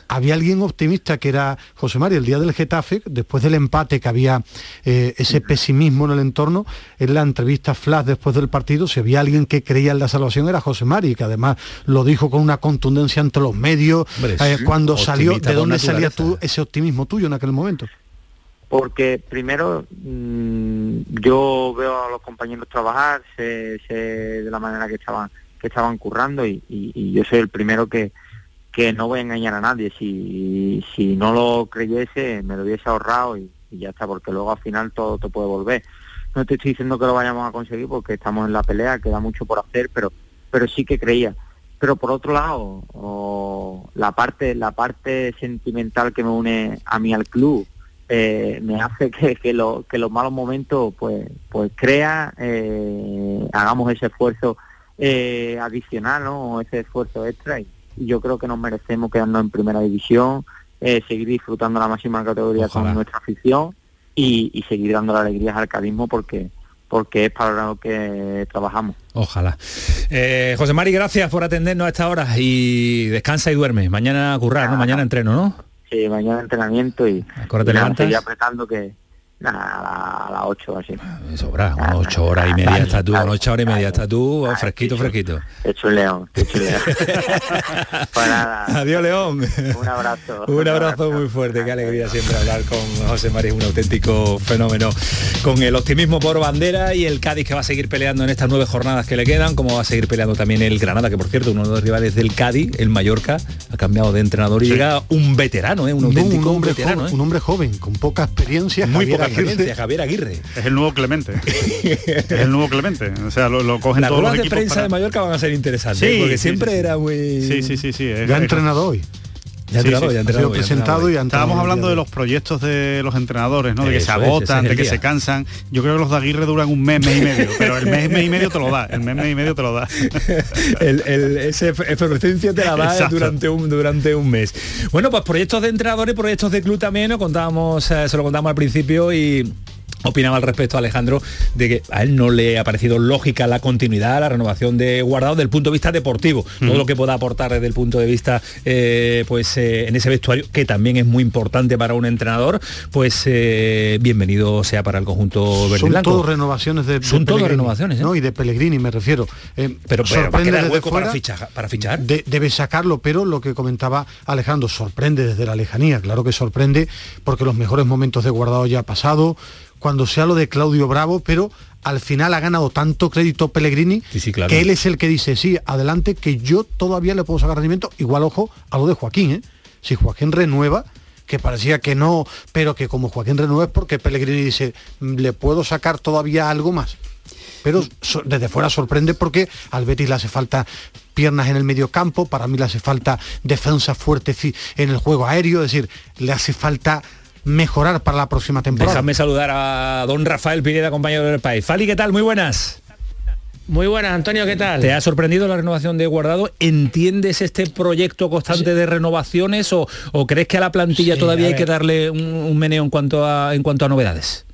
había alguien optimista que era José María, el día del Getafe, después del empate que había eh, ese pesimismo en el entorno, en la entrevista flash después del partido, si había alguien que creía en la salvación era José María, que además lo dijo con una contundencia ante los medios, eh, cuando salió, ¿de dónde salía tú ese optimismo tuyo en aquel momento? Porque primero mm, yo veo a los compañeros trabajar, sé, de la manera que estaban que estaban currando y, yo soy el primero que, que no voy a engañar a nadie. Si, si no lo creyese, me lo hubiese ahorrado y, ya está, porque luego al final todo te puede volver. No te estoy diciendo que lo vayamos a conseguir porque estamos en la pelea, queda mucho por hacer, pero, pero sí que creía. Pero por otro lado, la parte, la parte sentimental que me une a mí al club, eh, me hace que, que, lo, que los malos momentos pues pues crea eh, hagamos ese esfuerzo eh, adicional ¿no? ese esfuerzo extra y, yo creo que nos merecemos quedarnos en primera división seguir disfrutando la máxima categoría con nuestra afición y, seguir dando la alegría al cadismo porque porque es para lo que trabajamos. Ojalá. José Mari, gracias por atendernos a esta hora y descansa y duerme. Mañana currar, ¿no? Mañana entreno, ¿no? Sí, mañana entrenamiento y, Ahora te levantas. apretando que a, las 8 así. Ah, sobra, unas 8 horas y media está tú, unas 8 horas y media está tú, fresquito, fresquito. Hecho un león, hecho un león. pues nada. Adiós, León. Un abrazo. un abrazo muy fuerte, qué alegría siempre hablar con José María, un auténtico fenómeno. Con el optimismo por bandera y el Cádiz que va a seguir peleando en estas nueve jornadas que le quedan, como va a seguir peleando también el Granada, que por cierto, uno de los rivales del Cádiz, el Mallorca, ha cambiado de entrenador y llega un veterano, ¿eh? un auténtico un hombre veterano. Joven, ¿eh? Un hombre joven, con poca experiencia. Muy poca Javier Aguirre. Es el nuevo Clemente. es el nuevo Clemente. O sea, lo, cogen todos los equipos. de prensa de Mallorca van a ser interesantes, sí, porque siempre era muy... Sí, sí, sí. sí ya entrenado hoy. Ya sí, ya entrenado, presentado y Estábamos hablando de los proyectos de los entrenadores, ¿no? De que se agotan, de que se cansan. Yo creo que los de Aguirre duran un mes, mes y medio, pero el mes, mes y medio te lo da, el mes, mes y medio te lo da. el, el, ese efervescencia te la da durante un, durante un mes. Bueno, pues proyectos de entrenadores, proyectos de club también, ¿no? contábamos, eh, se lo contamos al principio y opinaba al respecto Alejandro de que a él no le ha parecido lógica la continuidad, la renovación de Guardado desde el punto de vista deportivo, todo lo que pueda aportar desde el punto de vista eh, pues eh, en ese vestuario que también es muy importante para un entrenador, pues eh, bienvenido sea para el conjunto verde Son todas renovaciones de, Son todas renovaciones, ¿no? Y de Pellegrini me refiero. pero, sorprende desde hueco para fichar, para fichar. debe sacarlo, pero lo que comentaba Alejandro sorprende desde la lejanía, claro que sorprende porque los mejores momentos de Guardado ya ha pasado cuando sea lo de Claudio Bravo, pero al final ha ganado tanto crédito Pellegrini que él es el que dice, sí, adelante, que yo todavía le puedo sacar rendimiento, igual ojo a lo de Joaquín, ¿eh? Si Joaquín renueva, que parecía que no, pero que como Joaquín renueva es porque Pellegrini dice, le puedo sacar todavía algo más. Pero desde fuera sorprende porque al Betis le hace falta piernas en el medio campo, para mí le hace falta defensa fuerte en el juego aéreo, es decir, le hace falta mejorar para la próxima temporada. Déjame saludar a don Rafael Pineda, compañero del país. Fali, ¿qué tal? Muy buenas. Muy buenas, Antonio, ¿qué tal? ¿Te ha sorprendido la renovación de Guardado? ¿Entiendes este proyecto constante de renovaciones o, o, crees que a la plantilla Sí, todavía a hay que darle un, un meneo en cuanto a, en cuanto a novedades?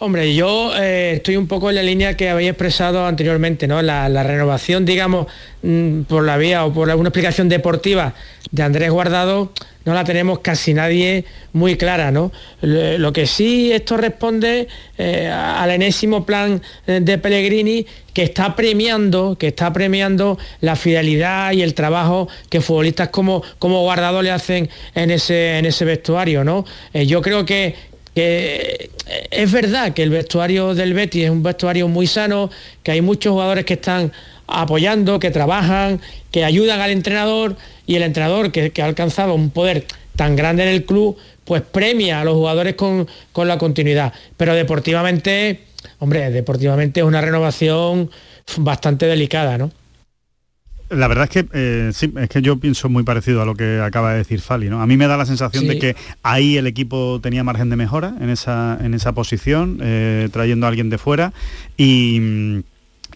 Hombre, yo eh, estoy un poco en la línea que habéis expresado anteriormente, ¿no? La, renovación, digamos, mm, por la vía o por alguna explicación deportiva de Andrés Guardado, no la tenemos casi nadie muy clara, ¿no? Lo, que sí esto responde eh, al enésimo plan eh, de Pellegrini que está premiando, que está premiando la fidelidad y el trabajo que futbolistas como, como Guardado le hacen en ese, en ese vestuario, ¿no? Yo creo que que es verdad que el vestuario del Betis es un vestuario muy sano, que hay muchos jugadores que están apoyando, que trabajan, que ayudan al entrenador y el entrenador que, que ha alcanzado un poder tan grande en el club, pues premia a los jugadores con, con la continuidad. Pero deportivamente, hombre, deportivamente es una renovación bastante delicada, ¿no? La verdad es que eh, sí, es que yo pienso muy parecido a lo que acaba de decir Fali, ¿no? A mí me da la sensación Sí. de que ahí el equipo tenía margen de mejora en esa, en esa posición, eh, trayendo a alguien de fuera y.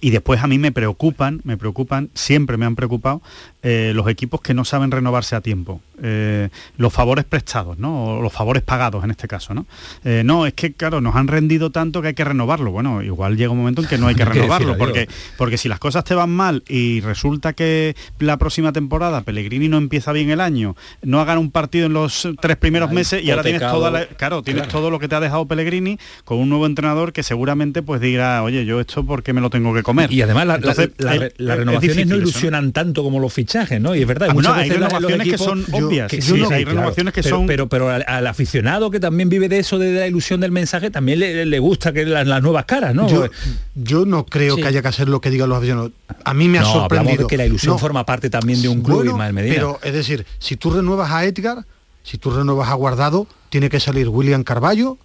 y después a mí me preocupan, me preocupan, siempre me han preocupado eh, los equipos que no saben renovarse a tiempo. Eh, los favores prestados, ¿no? O los favores pagados en este caso, ¿no? Eh, no, es que claro, nos han rendido tanto que hay que renovarlo. Bueno, igual llega un momento en que no hay que renovarlo, porque, porque si las cosas te van mal y resulta que la próxima temporada Pellegrini no empieza bien el año, no hagan un partido en los tres primeros Ay, meses y ahora tienes toda la, claro, tienes Claro. todo lo que te ha dejado Pellegrini con un nuevo entrenador que seguramente pues dirá, oye, yo esto porque me lo tengo que comer. Y además la- la- Entonces, es difícil no ilusionan tanto como los fichajes, ¿no? Y es verdad, Ah, muchas no, hay veces los renovaciones que son obvias, que sí, sí, hay claro. renovaciones que Pero- son- Pero, pero al, al aficionado que también vive de eso, de la ilusión del mensaje, también le, le gusta que las, las nuevas caras, ¿no? Yo, yo no creo Sí. que haya que hacer lo que digan los aficionados. A mí me ha no, hablamos sorprendido. de que la ilusión No, forma parte también de un club, bueno, Ismael Medina. Pero es decir, si tú renuevas a Edgar, si tú renuevas a Guardado, tiene que salir William Carballo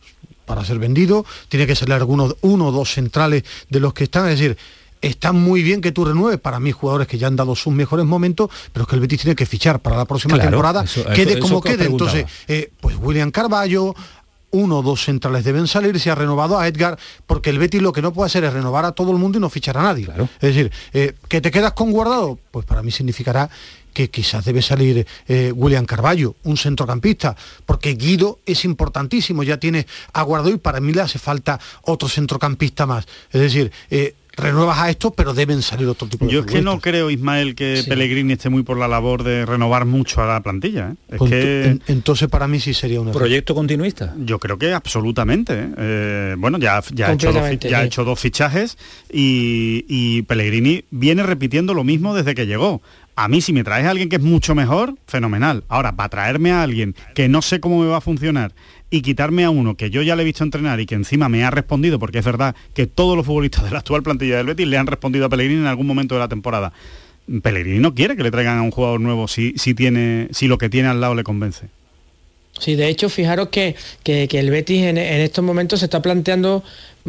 para ser vendido, tiene que salir algunos uno o dos centrales de los que están, es decir, está muy bien que tú renueves para mí jugadores que ya han dado sus mejores momentos, pero es que el Betis tiene que fichar para la próxima Claro, temporada, eso- quede eso- como que quede. Entonces, eh, pues William Carballo, uno o dos centrales deben salir, se ha renovado a Edgar, porque el Betis lo que no puede hacer es renovar a todo el mundo y no fichar a nadie. Es decir, eh, que te quedas con guardado, pues para mí significará que quizás debe salir eh, William Carballo, un centrocampista, porque Guido es importantísimo, ya tiene a Guardado y para mí le hace falta otro centrocampista más. Es decir, eh, renuevas a esto, pero deben salir otro tipo de Yo es que no creo, Ismael, que Sí. Pellegrini esté muy por la labor de renovar mucho a la plantilla. ¿eh? Es que... en- entonces para mí sí sería un. ¿Proyecto continuista? Yo creo que absolutamente. ¿eh? Eh, bueno, ya, ya, ha hecho dos, ya ha hecho dos fichajes y, y Pellegrini viene repitiendo lo mismo desde que llegó. A mí si me traes a alguien que es mucho mejor, fenomenal. Ahora, para traerme a alguien que no sé cómo me va a funcionar y quitarme a uno que yo ya le he visto entrenar y que encima me ha respondido, porque es verdad que todos los futbolistas de la actual plantilla del Betis le han respondido a Pellegrini en algún momento de la temporada. Pellegrini no quiere que le traigan a un jugador nuevo si, si, tiene, si lo que tiene al lado le convence. Sí, de hecho, fijaros que, que- que el Betis en, en estos momentos se está planteando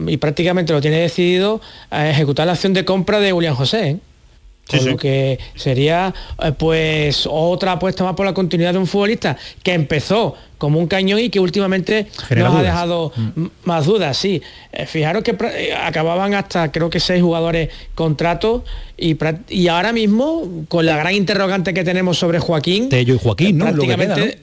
y prácticamente lo tiene decidido a ejecutar la acción de compra de Julián José. ¿eh? Con Sí, sí. lo que sería eh, pues otra apuesta más por la continuidad de un futbolista que empezó como un cañón y que últimamente Genera nos ha dejado m- más dudas, sí. Eh, fijaros que eh, acababan hasta creo que seis jugadores contratos y, y ahora mismo con la gran interrogante que tenemos sobre Joaquín. Tello y Joaquín, ¿no? Lo que queda, prácticamente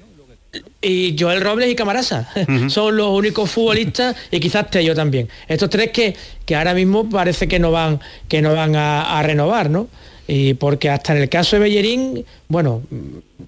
y Joel Robles y Camarasa son los únicos futbolistas y quizás Tello también estos tres que, que ahora mismo parece que no van que no van a, a renovar no y porque hasta en el caso de Bellerín bueno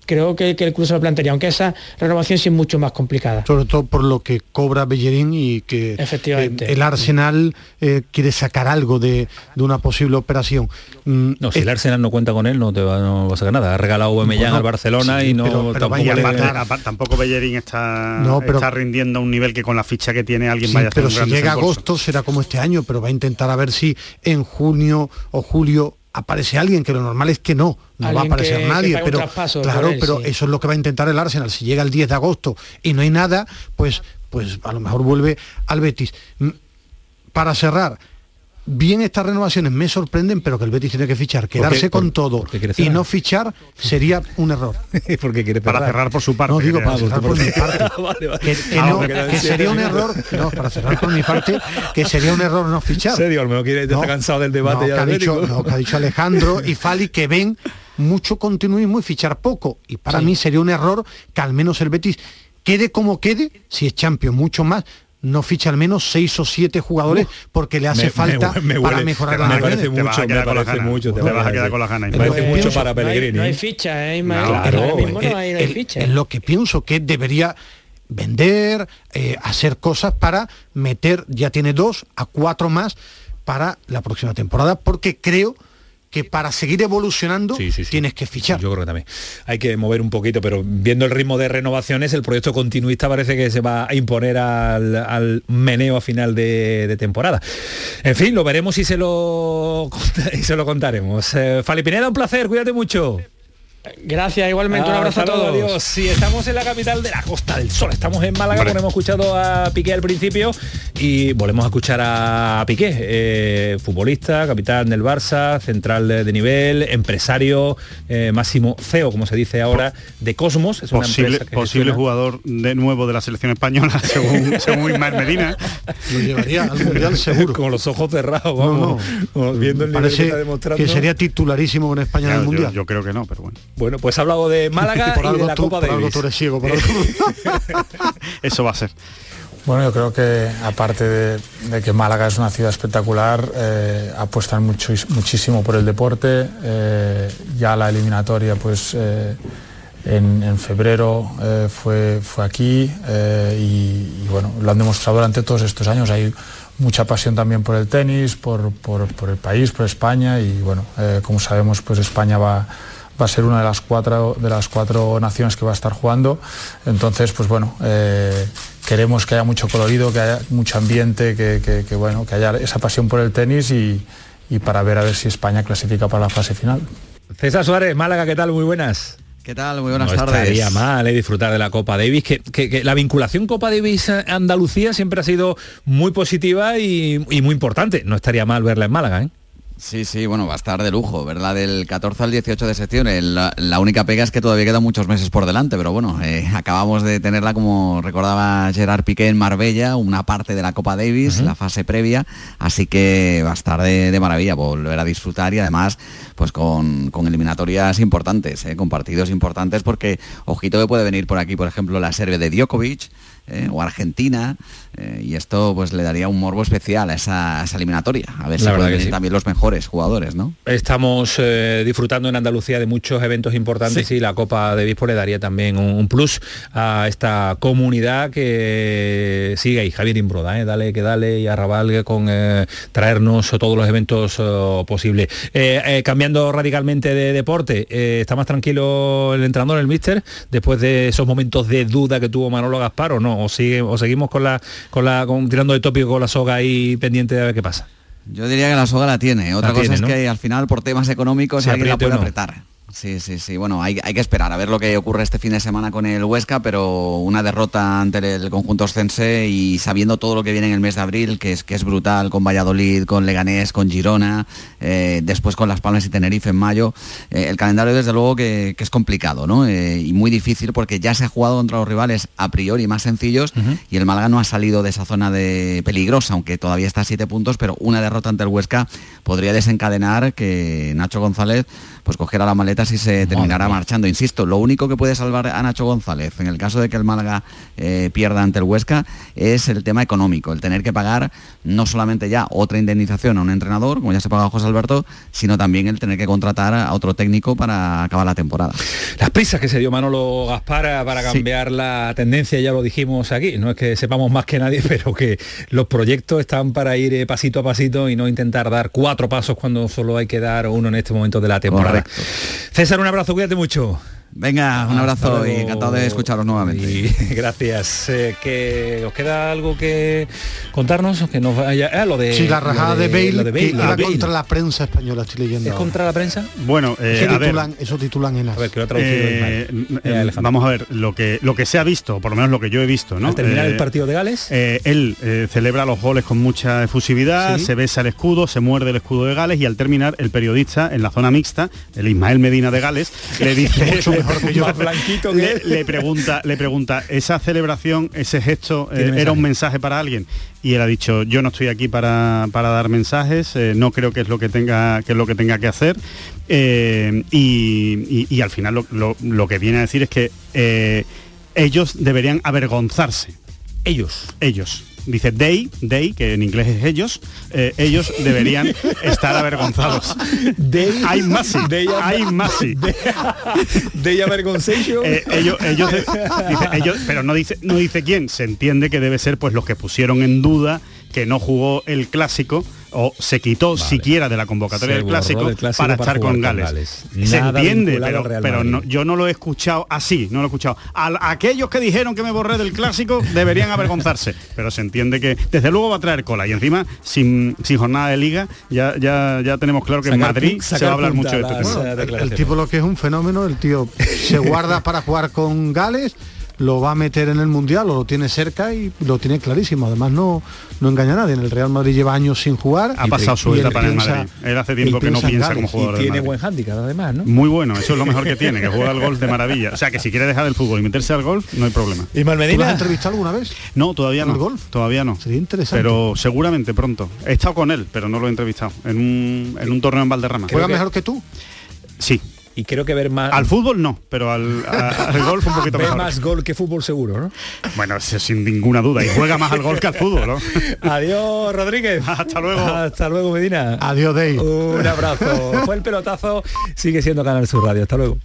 creo que, que el club se lo plantearía aunque esa renovación sí es mucho más complicada sobre todo por lo que cobra Bellerín y que Efectivamente. eh, el Arsenal eh, quiere sacar algo de, de una posible operación. Mm, No, si el Arsenal no cuenta con él, no te va, no va a sacar nada. Ha regalado Aubameyang Bueno, al Barcelona sí, y no pero- pero tampoco le- matar. tampoco Bellerín está, No, pero- está rindiendo a un nivel que con la ficha que tiene alguien Sí, vaya a hacer pero un si gran llega desembolso. agosto será como este año, pero va a intentar a ver si en junio o julio aparece alguien, que lo normal es que no, no va a aparecer que- nadie, pero claro, él, pero sí. eso es lo que va a intentar el Arsenal. Si llega el 10 de agosto y no hay nada, pues pues a lo mejor vuelve al Betis. Mm, Para cerrar, bien estas renovaciones me sorprenden, pero que el Betis tiene que fichar, quedarse con todo y no fichar sería un error. porque quiere para cerrar por su parte. No digo para cerrar por mi parte. Que, sería un error, no, para cerrar por mi parte, que sería un error no fichar. ¿Serio? Al menos está cansado del debate ya que ha dicho, no, que ha dicho Alejandro y Fali que ven mucho continuismo y fichar poco. Y para mí sería un error que al menos el Betis quede como quede, si es champion mucho más, no ficha al menos seis o siete jugadores porque le hace falta para mejorar la Me parece mucho, me parece mucho. Te, vas a quedar con la gana. Me parece mucho para Pellegrini. No hay, ficha, ¿eh? ahora mismo no hay, ficha. Es lo que pienso que debería vender, eh, hacer cosas para meter, ya tiene dos a cuatro más para la próxima temporada, porque creo que para seguir evolucionando tienes que fichar. Yo creo que también. Hay que mover un poquito, pero viendo el ritmo de renovaciones, el proyecto continuista parece que se va a imponer al, meneo a final de, temporada. En fin, lo veremos y se lo, y se lo contaremos. Eh, Falipineda, un placer, cuídate mucho. Gracias, igualmente un abrazo a todos. Adiós. Sí, estamos en la capital de la Costa del Sol, estamos en Málaga, hemos escuchado a Piqué al principio y volvemos a escuchar a Piqué, eh, futbolista, capitán del Barça, central de, nivel, empresario, eh, máximo CEO, como se dice ahora, de Cosmos. Es posible, posible jugador de nuevo de la selección española, según, según Ismael Medina. Lo llevaría al Mundial seguro. Con los ojos cerrados, vamos, viendo el nivel que está demostrando. Que sería titularísimo con España en el Mundial. Yo, creo que no, pero bueno. Bueno, pues ha hablado de Málaga y, de la Copa de Davis. Eso va a ser. Bueno, yo creo que aparte de, que Málaga es una ciudad espectacular, eh, apuestan mucho, muchísimo por el deporte. Eh, ya la eliminatoria, pues eh, en, febrero fue, fue aquí y, bueno, lo han demostrado durante todos estos años. Hay mucha pasión también por el tenis, por, por, por el país, por España y bueno, como sabemos, pues España va va a ser una de las cuatro, de las cuatro naciones que va a estar jugando. Entonces, pues bueno, eh, queremos que haya mucho colorido, que haya mucho ambiente, que, bueno, que haya esa pasión por el tenis y, para ver a ver si España clasifica para la fase final. César Suárez, Málaga, ¿qué tal? Muy buenas. ¿Qué tal? Muy buenas no tardes. Estaría mal eh, disfrutar de la Copa Davis, que, la vinculación Copa Davis Andalucía siempre ha sido muy positiva y, y muy importante. No estaría mal verla en Málaga, ¿eh? Sí, sí, bueno, va a estar de lujo, ¿verdad? Del 14 al 18 de septiembre. La, única pega es que todavía quedan muchos meses por delante, pero bueno, eh, acabamos de tenerla, como recordaba Gerard Piqué, en Marbella, una parte de la Copa Davis, la fase previa, así que va a estar de, maravilla volver a disfrutar y además pues con, eliminatorias importantes, ¿eh? con partidos importantes, porque ojito que puede venir por aquí, por ejemplo, la Serbia de Djokovic, eh, o Argentina, eh, y esto pues le daría un morbo especial a esa, eliminatoria, a ver si pueden venir también los mejores jugadores, ¿no? Estamos eh, disfrutando en Andalucía de muchos eventos importantes y la Copa de Bispo le daría también un, plus a esta comunidad que sigue ahí, Javier Imbroda, dale que dale y arrabalgue con traernos todos los eventos posibles. cambiando radicalmente de deporte, ¿está más tranquilo el entrenador, el míster, después de esos momentos de duda que tuvo Manolo Gaspar o no? O, sigue, o seguimos con la, con la tirando de tópico con la soga ahí pendiente de ver qué pasa. Yo diría que la soga la tiene. Otra cosa es que al final por temas económicos alguien la puede apretar. Sí, sí, sí. Bueno, hay, que esperar a ver lo que ocurre este fin de semana con el Huesca, pero una derrota ante el conjunto oscense y sabiendo todo lo que viene en el mes de abril, que es, que es brutal, con Valladolid, con Leganés, con Girona, eh, después con Las Palmas y Tenerife en mayo, eh, el calendario desde luego que, es complicado, ¿no? Eh, y muy difícil porque ya se ha jugado contra los rivales a priori más sencillos y el Málaga no ha salido de esa zona de peligrosa, aunque todavía está a siete puntos, pero una derrota ante el Huesca podría desencadenar que Nacho González pues cogiera la maleta si se terminará marchando. Insisto, lo único que puede salvar a Nacho González en el caso de que el Málaga eh, pierda ante el Huesca es el tema económico, el tener que pagar no solamente ya otra indemnización a un entrenador, como ya se paga a José Alberto, sino también el tener que contratar a otro técnico para acabar la temporada. Las prisas que se dio Manolo Gaspar para cambiar la tendencia, ya lo dijimos aquí, no es que sepamos más que nadie, pero que los proyectos están para ir eh, pasito a pasito y no intentar dar cuatro pasos cuando solo hay que dar uno en este momento de la temporada. César, un abrazo, cuídate mucho. Venga, un abrazo y encantado de escucharos nuevamente. gracias. Eh, que ¿Os queda algo que contarnos? Que nos vaya, ah, lo de, sí, la rajada de, Bale, que era contra la prensa española, estoy leyendo. ¿Es contra la prensa? Bueno, eh, titulan, eso titulan en A ver, que lo eh, eh, Vamos a ver, lo que, lo que se ha visto, por lo menos lo que yo he visto, ¿no? Al terminar el partido de Gales. él celebra los goles con mucha efusividad, se besa el escudo, se muerde el escudo de Gales y al terminar el periodista en la zona mixta, el Ismael Medina de Gales, le dice le, pregunta, le pregunta, ¿esa celebración, ese gesto eh, era un mensaje para alguien? Y él ha dicho, yo no estoy aquí para, dar mensajes, eh, no creo que es lo que tenga que, es lo que, tenga que hacer. Eh, y, al final lo, que viene a decir es que ellos deberían avergonzarse. Ellos. Ellos dice they, they, que en inglés es ellos, eh, ellos deberían estar avergonzados. They, hay más, hay más. They avergonzation. Eh, ellos, ellos, ellos, pero no dice, no dice quién. Se entiende que debe ser pues los que pusieron en duda que no jugó el clásico o se quitó siquiera de la convocatoria del clásico, para, estar con Gales. Se entiende, pero, yo no lo he escuchado así, no lo he escuchado. A, aquellos que dijeron que me borré del clásico deberían avergonzarse, pero se entiende que desde luego va a traer cola y encima sin, sin jornada de liga ya, ya, ya tenemos claro que en Madrid se va a hablar mucho de esto. el tipo lo que es un fenómeno, el tío se guarda para jugar con Gales lo va a meter en el Mundial o lo tiene cerca y lo tiene clarísimo. Además no, no engaña a nadie. En el Real Madrid lleva años sin jugar. Ha pasado su etapa en el Madrid. Él hace tiempo que no piensa como jugador. Y tiene buen handicap además, ¿no? Muy bueno, eso es lo mejor que tiene, que juega al golf de maravilla. O sea que si quiere dejar el fútbol y meterse al golf, no hay problema. ¿Y Malmedina? ¿Tú has entrevistado alguna vez? No, todavía no. ¿El golf? Todavía no. Sería interesante. Pero seguramente pronto. He estado con él, pero no lo he entrevistado. En un, en un torneo en Valderrama. ¿Juega mejor que tú? Sí, y creo que ver más... Al fútbol no, pero al, golf un poquito mejor. más gol que fútbol seguro, ¿no? Bueno, sin ninguna duda. Y juega más al golf que al fútbol, ¿no? Adiós, Rodríguez. Hasta luego. Hasta luego, Medina. Adiós, Dave. Un abrazo. Fue el pelotazo. Sigue siendo Canal Sur Radio. Hasta luego.